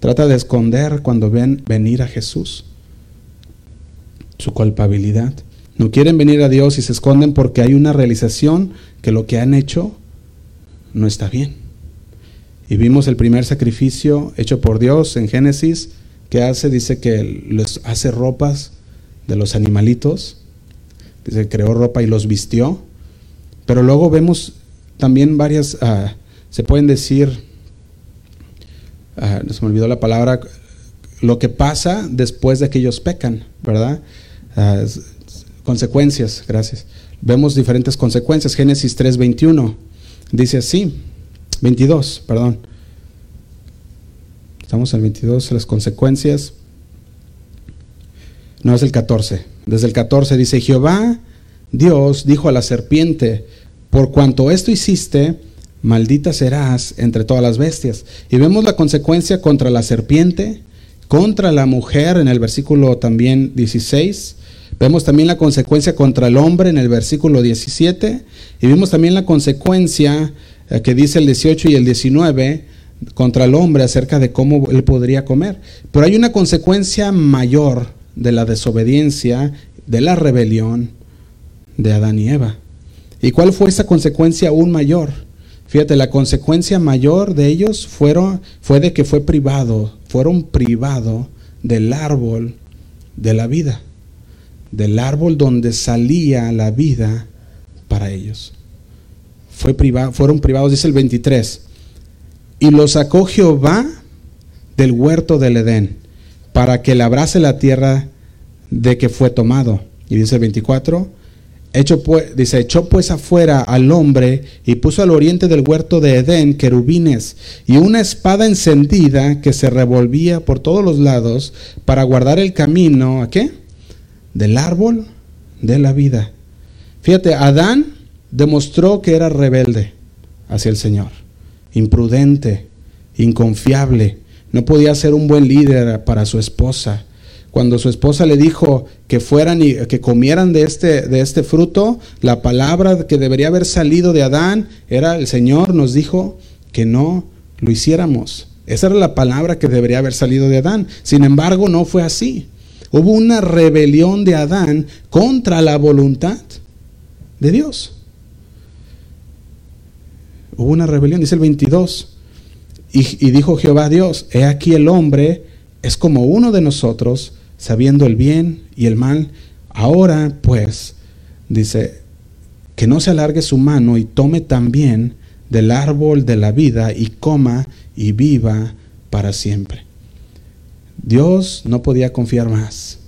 Trata de esconder cuando ven venir a Jesús su culpabilidad. No quieren venir a Dios y se esconden porque hay una realización que lo que han hecho no está bien. Y vimos el primer sacrificio hecho por Dios en Génesis, que hace, dice que les hace ropas de los animalitos, dice creó ropa y los vistió, pero luego vemos también varias, ah, se pueden decir, uh, se me olvidó la palabra, lo que pasa después de que ellos pecan, ¿verdad? Ah, consecuencias, gracias. Vemos diferentes consecuencias. Génesis 3:21 dice así, 22, perdón. Estamos en el 22, las consecuencias. No, es el 14. Desde el 14 dice, Jehová Dios dijo a la serpiente, por cuanto esto hiciste, maldita serás entre todas las bestias. Y vemos la consecuencia contra la serpiente, contra la mujer en el versículo también 16. Vemos también la consecuencia contra el hombre en el versículo 17. Y vimos también la consecuencia eh, que dice el 18 y el 19 contra el hombre acerca de cómo él podría comer. Pero hay una consecuencia mayor de la desobediencia, de la rebelión de Adán y Eva. ¿Y cuál fue esa consecuencia aún mayor? Fíjate, la consecuencia mayor de ellos fueron, fue de que fue privado, fueron privados del árbol de la vida, del árbol donde salía la vida para ellos. Fue fueron privados, dice el 23, y lo sacó Jehová del huerto del Edén, para que labrase la tierra de que fue tomado. Y dice el 24, hecho pues, dice, echó pues afuera al hombre y puso al oriente del huerto de Edén querubines y una espada encendida que se revolvía por todos los lados para guardar el camino, ¿a qué? Del árbol de la vida. Fíjate, Adán demostró que era rebelde hacia el Señor imprudente, inconfiable, no podía ser un buen líder para su esposa. Cuando su esposa le dijo que fueran y que comieran de este, de este fruto, la palabra que debería haber salido de Adán era el Señor nos dijo que no lo hiciéramos. Esa era la palabra que debería haber salido de Adán. Sin embargo, no fue así. Hubo una rebelión de Adán contra la voluntad de Dios. Hubo una rebelión, dice el 22. Y, dijo Jehová Dios, he aquí el hombre es como uno de nosotros, sabiendo el bien y el mal. Ahora pues, dice, que no se alargue su mano y tome también del árbol de la vida y coma y viva para siempre. Dios no podía confiar más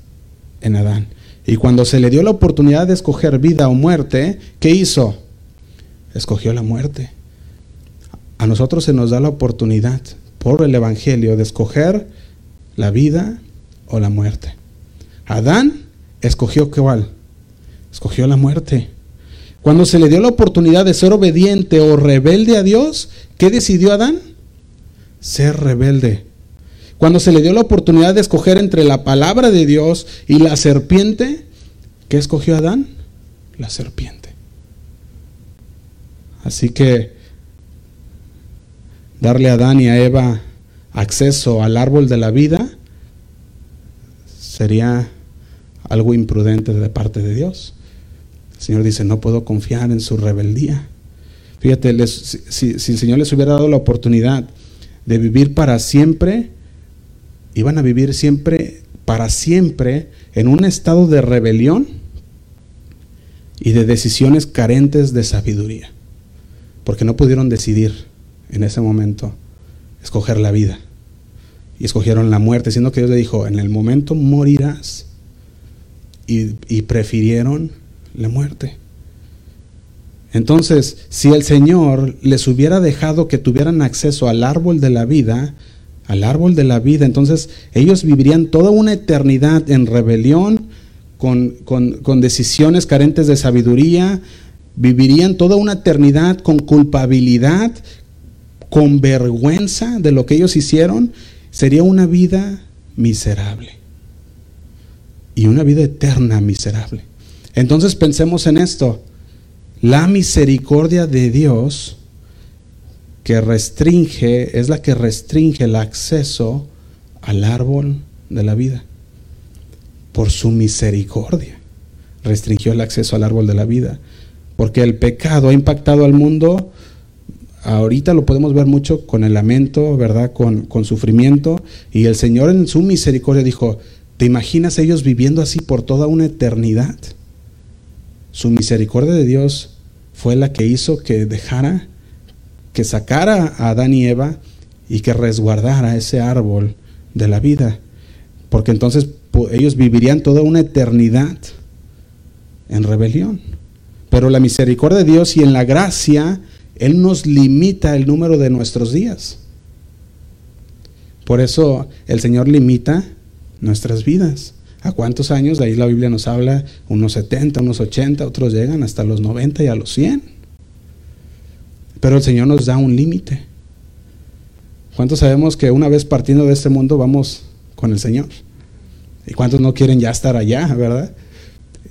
en Adán. Y cuando se le dio la oportunidad de escoger vida o muerte, ¿qué hizo? Escogió la muerte. A nosotros se nos da la oportunidad por el Evangelio de escoger la vida o la muerte. Adán escogió cuál? Escogió la muerte. Cuando se le dio la oportunidad de ser obediente o rebelde a Dios, ¿qué decidió Adán? Ser rebelde. Cuando se le dio la oportunidad de escoger entre la palabra de Dios y la serpiente, ¿qué escogió Adán? La serpiente. Así que darle a Adán y a Eva acceso al árbol de la vida sería algo imprudente de parte de Dios. El Señor dice, no puedo confiar en su rebeldía. Fíjate, si, si, el Señor les hubiera dado la oportunidad de vivir para siempre, iban a vivir siempre, para siempre, en un estado de rebelión y de decisiones carentes de sabiduría, porque no pudieron decidir en ese momento escoger la vida. Y escogieron la muerte, siendo que Dios le dijo, en el momento morirás. Y, prefirieron la muerte. Entonces, si el Señor les hubiera dejado que tuvieran acceso al árbol de la vida, al árbol de la vida, entonces ellos vivirían toda una eternidad en rebelión, con, con, con, decisiones carentes de sabiduría, vivirían toda una eternidad con culpabilidad, con vergüenza de lo que ellos hicieron, sería una vida miserable. Y una vida eterna miserable. Entonces pensemos en esto. La misericordia de Dios, que restringe, es la que restringe el acceso al árbol de la vida. Por su misericordia restringió el acceso al árbol de la vida. Porque el pecado ha impactado al mundo, ahorita lo podemos ver mucho con el lamento, ¿verdad? Con, con sufrimiento. Y el Señor en su misericordia dijo, ¿te imaginas ellos viviendo así por toda una eternidad? Su misericordia de Dios fue la que hizo que dejara, que sacara a Adán y Eva y que resguardara ese árbol de la vida. Porque entonces ellos vivirían toda una eternidad en rebelión. Pero la misericordia de Dios y en la gracia, Él nos limita el número de nuestros días. Por eso el Señor limita nuestras vidas. ¿A cuántos años? De ahí la Biblia nos habla, unos 70, unos 80, otros llegan hasta los 90 y a los 100. Pero el Señor nos da un límite. ¿Cuántos sabemos que una vez partiendo de este mundo vamos con el Señor? ¿Y cuántos no quieren ya estar allá, verdad?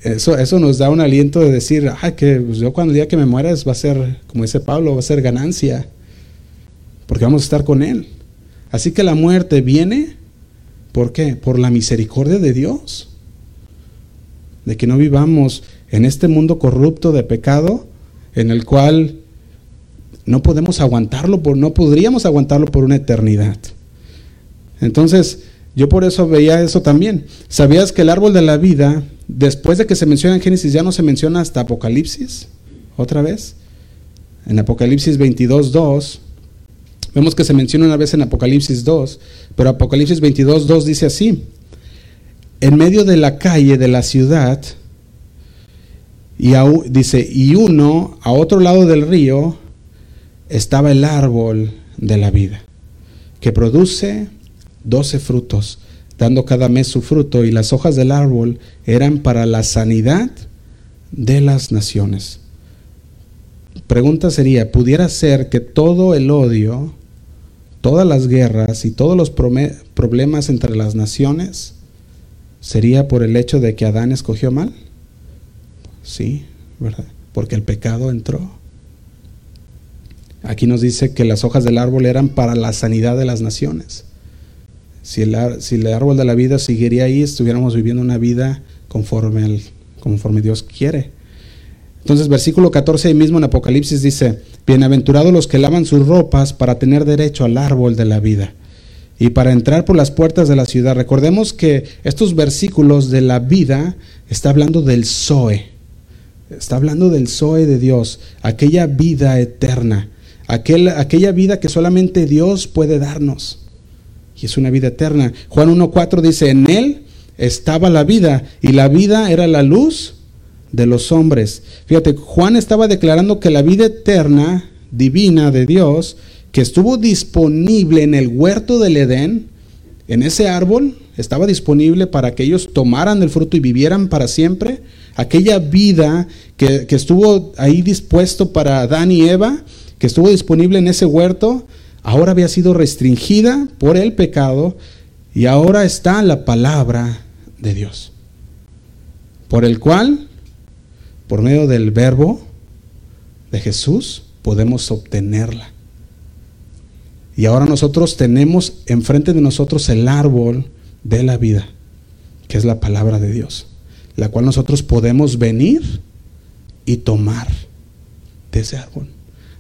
Eso, eso nos da un aliento de decir, ah, que pues, yo cuando el que me mueras va a ser, como dice Pablo, va a ser ganancia, porque vamos a estar con Él. Así que la muerte viene ¿Por qué? Por la misericordia de Dios. De que no vivamos en este mundo corrupto de pecado en el cual no podemos aguantarlo, por, no podríamos aguantarlo por una eternidad. Entonces, yo por eso veía eso también. ¿Sabías que el árbol de la vida, después de que se menciona en Génesis, ya no se menciona hasta Apocalipsis? ¿Otra vez? En Apocalipsis 22, 2 Vemos que se menciona una vez en Apocalipsis 2, pero Apocalipsis 22, 2 dice así, en medio de la calle de la ciudad, y dice, y uno, a otro lado del río, estaba el árbol de la vida, que produce doce frutos, dando cada mes su fruto, y las hojas del árbol eran para la sanidad de las naciones. Pregunta sería, ¿pudiera ser que todo el odio todas las guerras y todos los problemas entre las naciones sería por el hecho de que Adán escogió mal? Sí, ¿verdad? Porque el pecado entró. Aquí nos dice que las hojas del árbol eran para la sanidad de las naciones. Si el, si el árbol de la vida seguiría ahí, estuviéramos viviendo una vida conforme, al, conforme Dios quiere. Entonces, versículo 14 ahí mismo en Apocalipsis dice, bienaventurados los que lavan sus ropas para tener derecho al árbol de la vida y para entrar por las puertas de la ciudad. Recordemos que estos versículos de la vida está hablando del Zoe, está hablando del Zoe de Dios, aquella vida eterna, aquel, aquella vida que solamente Dios puede darnos. Y es una vida eterna. Juan 1.4 dice, en él estaba la vida y la vida era la luz de los hombres. Fíjate, Juan estaba declarando que la vida eterna, divina de Dios, que estuvo disponible en el huerto del Edén, en ese árbol, estaba disponible para que ellos tomaran el fruto y vivieran para siempre. Aquella vida que, que estuvo ahí dispuesto para Adán y Eva, que estuvo disponible en ese huerto, ahora había sido restringida por el pecado y ahora está la palabra de Dios, por el cual por medio del verbo de Jesús podemos obtenerla. Y ahora nosotros tenemos enfrente de nosotros el árbol de la vida, que es la palabra de Dios, la cual nosotros podemos venir y tomar de ese árbol,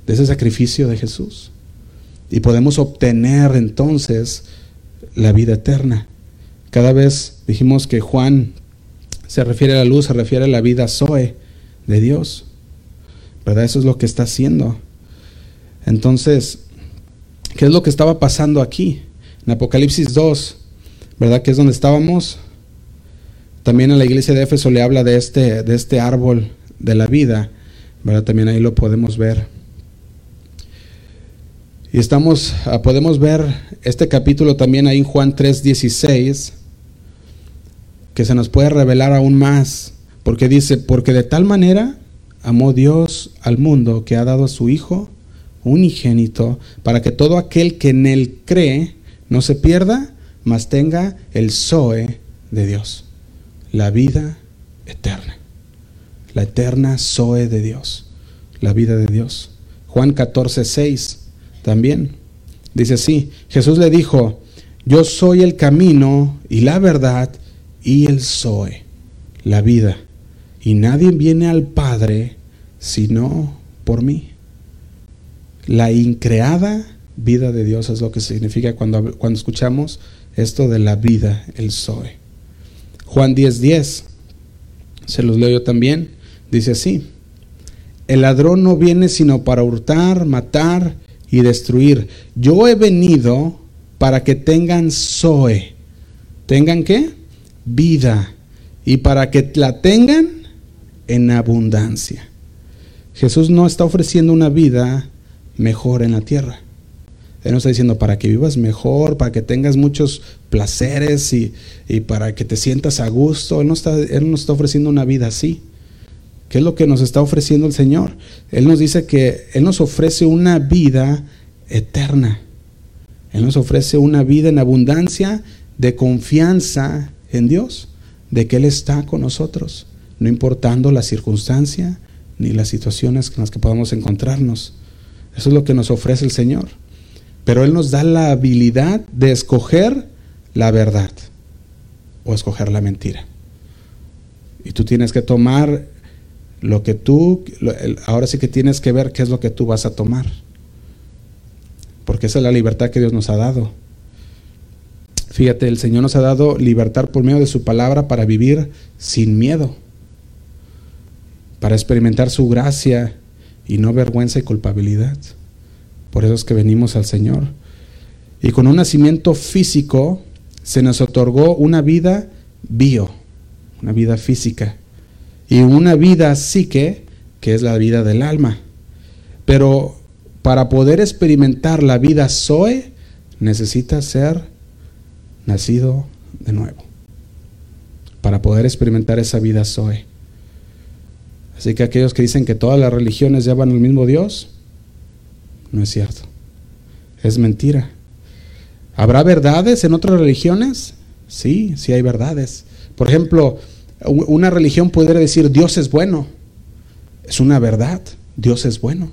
de ese sacrificio de Jesús. Y podemos obtener entonces la vida eterna. Cada vez dijimos que Juan se refiere a la luz, se refiere a la vida Zoe de Dios. ¿Verdad? Eso es lo que está haciendo. Entonces, ¿qué es lo que estaba pasando aquí? En Apocalipsis 2, ¿verdad? Que es donde estábamos. También a la iglesia de Éfeso le habla de este, de este árbol de la vida, ¿verdad? También ahí lo podemos ver. Y estamos, ah, podemos ver este capítulo también ahí en Juan 3:16, que se nos puede revelar aún más porque dice, porque de tal manera amó Dios al mundo que ha dado a su Hijo unigénito, para que todo aquel que en él cree no se pierda, mas tenga el Zoe de Dios, la vida eterna, la eterna Zoe de Dios, la vida de Dios. Juan 14, 6 también. Dice así, Jesús le dijo, yo soy el camino y la verdad y el soy, la vida. Y nadie viene al Padre sino por mí. La increada vida de Dios es lo que significa cuando, cuando escuchamos esto de la vida, el soy. Juan 10:10, 10, se los leo yo también, dice así, el ladrón no viene sino para hurtar, matar y destruir. Yo he venido para que tengan Zoe. ¿Tengan qué? Vida. Y para que la tengan en abundancia. Jesús no está ofreciendo una vida mejor en la tierra. Él no está diciendo para que vivas mejor, para que tengas muchos placeres y, para que te sientas a gusto. Él no, está, él no está ofreciendo una vida así. ¿Qué es lo que nos está ofreciendo el Señor? Él nos dice que Él nos ofrece una vida eterna. Él nos ofrece una vida en abundancia de confianza en Dios, de que Él está con nosotros, no importando la circunstancia ni las situaciones en las que podamos encontrarnos. Eso es lo que nos ofrece el Señor. Pero Él nos da la habilidad de escoger la verdad o escoger la mentira. Y tú tienes que tomar lo que tú, ahora sí que tienes que ver qué es lo que tú vas a tomar. Porque esa es la libertad que Dios nos ha dado. Fíjate, el Señor nos ha dado libertad por medio de su palabra para vivir sin miedo, para experimentar su gracia y no vergüenza y culpabilidad. Por eso es que venimos al Señor. Y con un nacimiento físico se nos otorgó una vida bio, una vida física y una vida psique, que es la vida del alma. Pero para poder experimentar la vida Zoe, necesita ser nacido de nuevo. Para poder experimentar esa vida Zoe. Así que aquellos que dicen que todas las religiones llevan al mismo Dios, no es cierto. Es mentira. ¿Habrá verdades en otras religiones? Sí, sí hay verdades. Por ejemplo, una religión pudiera decir Dios es bueno. Es una verdad, Dios es bueno.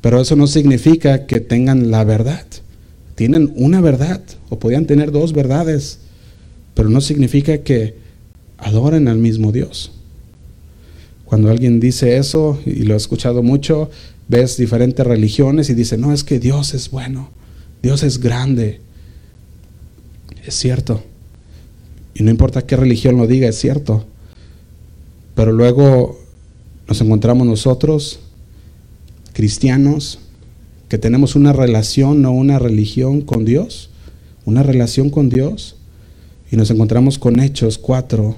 Pero eso no significa que tengan la verdad. Tienen una verdad o podían tener dos verdades, pero no significa que adoren al mismo Dios. Cuando alguien dice eso, y lo he escuchado mucho, ves diferentes religiones y dice, no, es que Dios es bueno, Dios es grande. Es cierto. Y no importa qué religión lo diga, es cierto. Pero luego nos encontramos nosotros, cristianos, que tenemos una relación, no una religión con Dios, una relación con Dios, y nos encontramos con Hechos 4,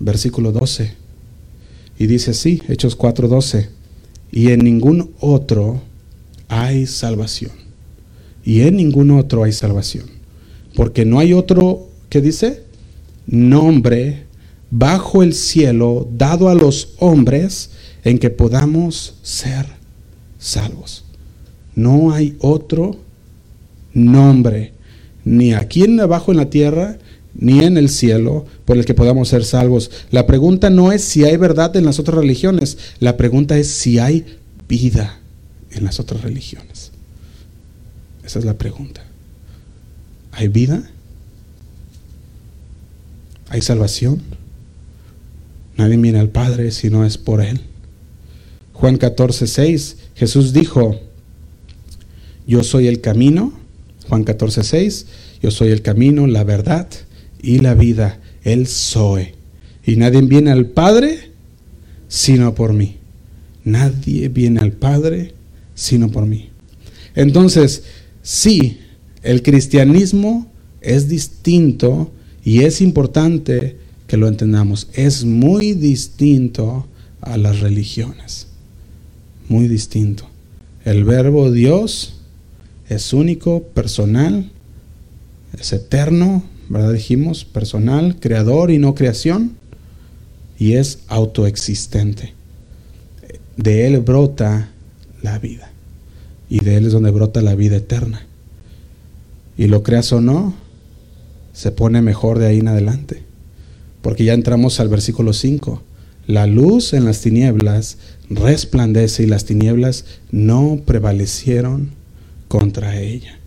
versículo 12. Y dice así, Hechos 4, 12, y en ningún otro hay salvación. Y en ningún otro hay salvación. Porque no hay otro ¿qué dice? Nombre bajo el cielo dado a los hombres en que podamos ser salvos. No hay otro nombre, ni aquí en abajo en la tierra, ni en el cielo, por el que podamos ser salvos. La pregunta no es si hay verdad en las otras religiones, la pregunta es si hay vida en las otras religiones. Esa es la pregunta. ¿Hay vida? ¿Hay salvación? Nadie mira al Padre si no es por Él. Juan 14, 6, Jesús dijo, yo soy el camino, Juan 14, 6, yo soy el camino, la verdad y la vida, Él soy. Y nadie viene al Padre sino por mí. Nadie viene al Padre sino por mí. Entonces, sí, el cristianismo es distinto y es importante que lo entendamos. Es muy distinto a las religiones. Muy distinto. El verbo Dios es único, personal, es eterno, ¿verdad? Dijimos, personal, creador y no creación, y es autoexistente. De Él brota la vida, y de Él es donde brota la vida eterna. Y lo creas o no, se pone mejor de ahí en adelante. Porque ya entramos al versículo 5. La luz en las tinieblas resplandece y las tinieblas no prevalecieron contra ella.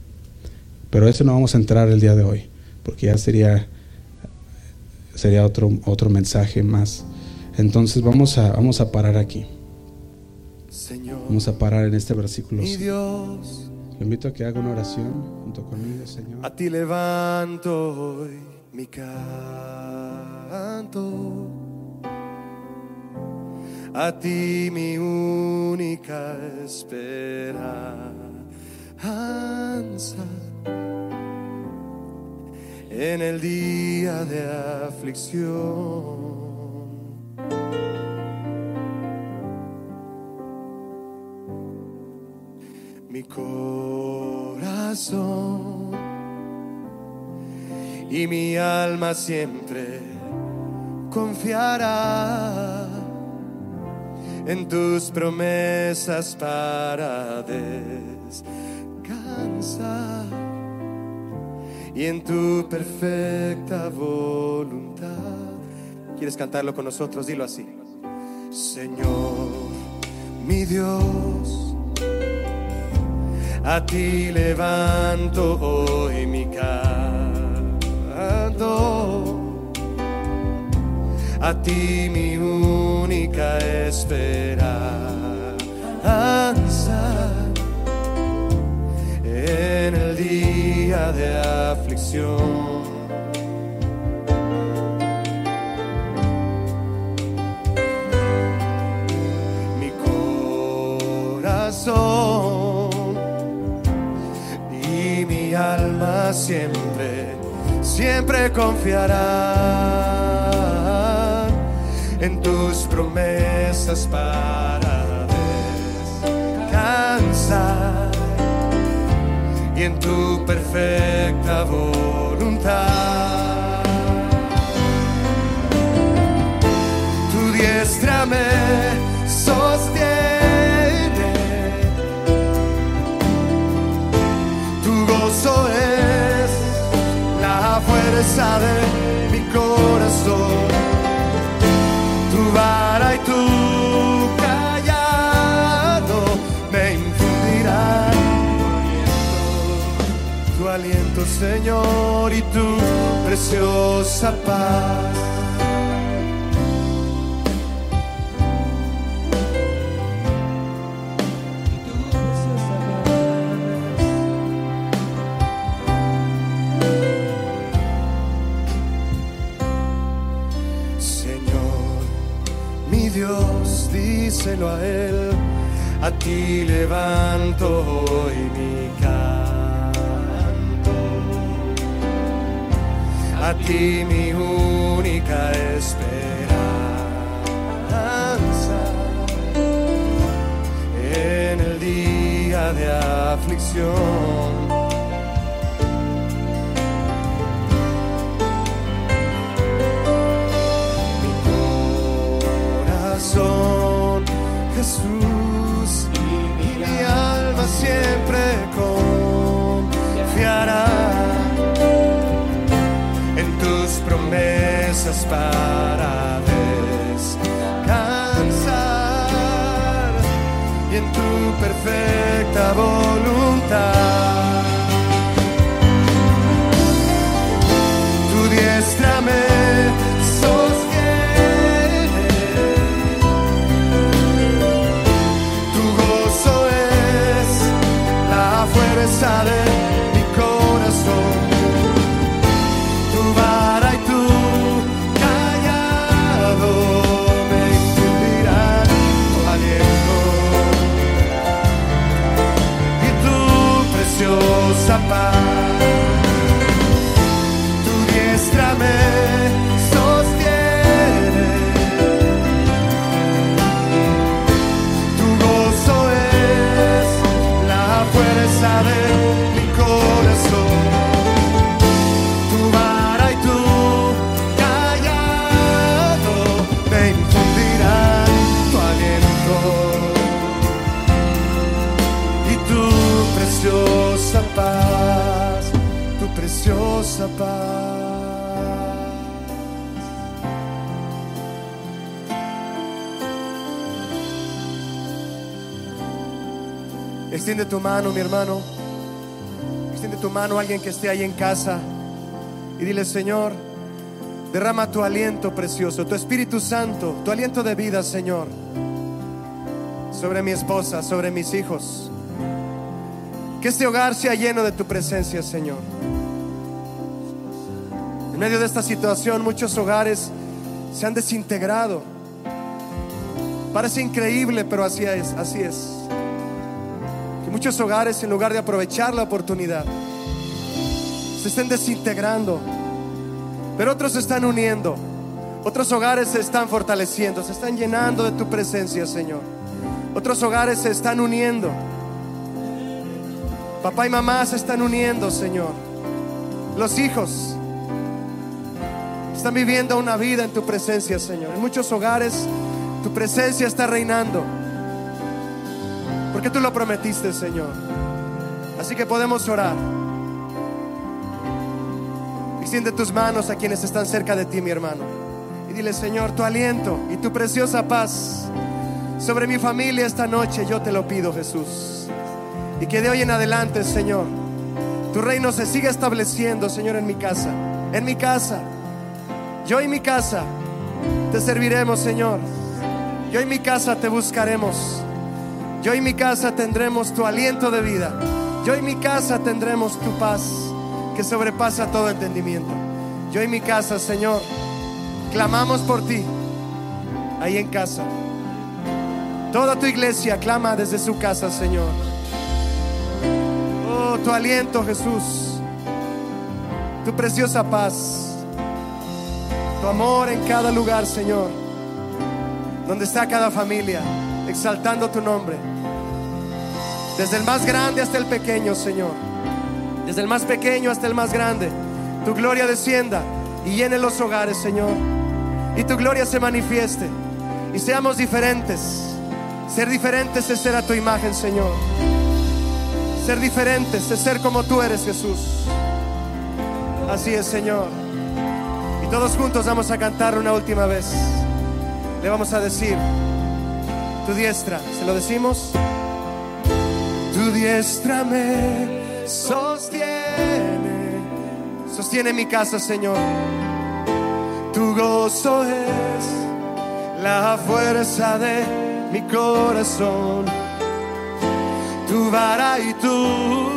Pero eso no vamos a entrar el día de hoy, porque ya sería, sería otro, otro mensaje más. Entonces vamos a, vamos a parar aquí. Vamos a parar en este versículo. 5. Lo invito a que haga una oración junto conmigo, Señor. A ti levanto hoy mi canto. A ti mi única esperanza. En el día de aflicción mi corazón y mi alma siempre confiará en tus promesas para descansar y en tu perfecta voluntad. ¿Quieres cantarlo con nosotros? Dilo así. Señor, mi Dios a ti levanto hoy mi canto, a ti mi única esperanza. En el día de aflicción. Siempre, siempre confiarán en tus promesas para descansar y en tu perfecta voluntad. Tu diestra me sostiene fuerza de mi corazón. Tu vara y tu callado me infundirán tu aliento, Señor, y tu preciosa paz. Díselo a Él, a ti levanto hoy mi canto, a ti mi única esperanza en el día de aflicción. Para descansar y en tu perfecta voluntad. Extiende tu mano, mi hermano. Extiende tu mano a alguien que esté ahí en casa y dile, Señor, derrama tu aliento precioso, tu Espíritu Santo, tu aliento de vida, Señor, sobre mi esposa, sobre mis hijos. Que este hogar sea lleno de tu presencia, Señor. En medio de esta situación, muchos hogares se han desintegrado. Parece increíble, pero así es, así es. Muchos hogares, en lugar de aprovechar la oportunidad, se estén desintegrando. Pero otros se están uniendo. Otros hogares se están fortaleciendo, se están llenando de tu presencia, Señor. Otros hogares se están uniendo. Papá y mamá se están uniendo, Señor. Los hijos están viviendo una vida en tu presencia, Señor. En muchos hogares tu presencia está reinando. Porque tú lo prometiste, Señor. Así que podemos orar. Extiende tus manos a quienes están cerca de ti, mi hermano. Y dile, Señor, tu aliento y tu preciosa paz sobre mi familia esta noche, yo te lo pido, Jesús. Y que de hoy en adelante, Señor, tu reino se siga estableciendo, Señor, en mi casa. En mi casa. Yo y mi casa te serviremos, Señor. Yo y mi casa te buscaremos. Yo y mi casa tendremos tu aliento de vida. Yo y mi casa tendremos tu paz que sobrepasa todo entendimiento. Yo y mi casa, Señor, clamamos por ti ahí en casa. Toda tu iglesia clama desde su casa, Señor. Oh, tu aliento, Jesús. Tu preciosa paz. Tu amor en cada lugar, Señor. Donde está cada familia, exaltando tu nombre. Desde el más grande hasta el pequeño, Señor. Desde el más pequeño hasta el más grande. Tu gloria descienda y llene los hogares, Señor. Y tu gloria se manifieste. Y seamos diferentes. Ser diferentes es ser a tu imagen, Señor. Ser diferentes es ser como tú eres, Jesús. Así es, Señor. Y todos juntos vamos a cantar una última vez. Le vamos a decir, tu diestra, ¿se lo decimos? Tu diestra me sostiene, sostiene mi casa, Señor. Tu gozo es la fuerza de mi corazón. Tu vara y tu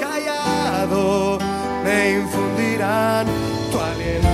callado me infundirán tu aliento.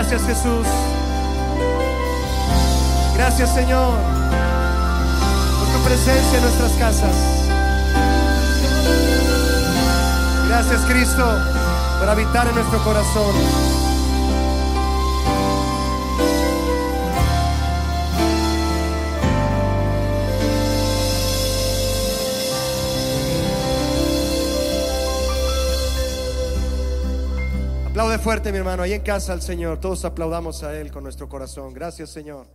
Gracias Jesús. Gracias Señor por tu presencia en nuestras casas. Gracias Cristo por habitar en nuestro corazón. Aplaude fuerte, mi hermano, ahí en casa al Señor. Todos aplaudamos a Él con nuestro corazón. Gracias, Señor.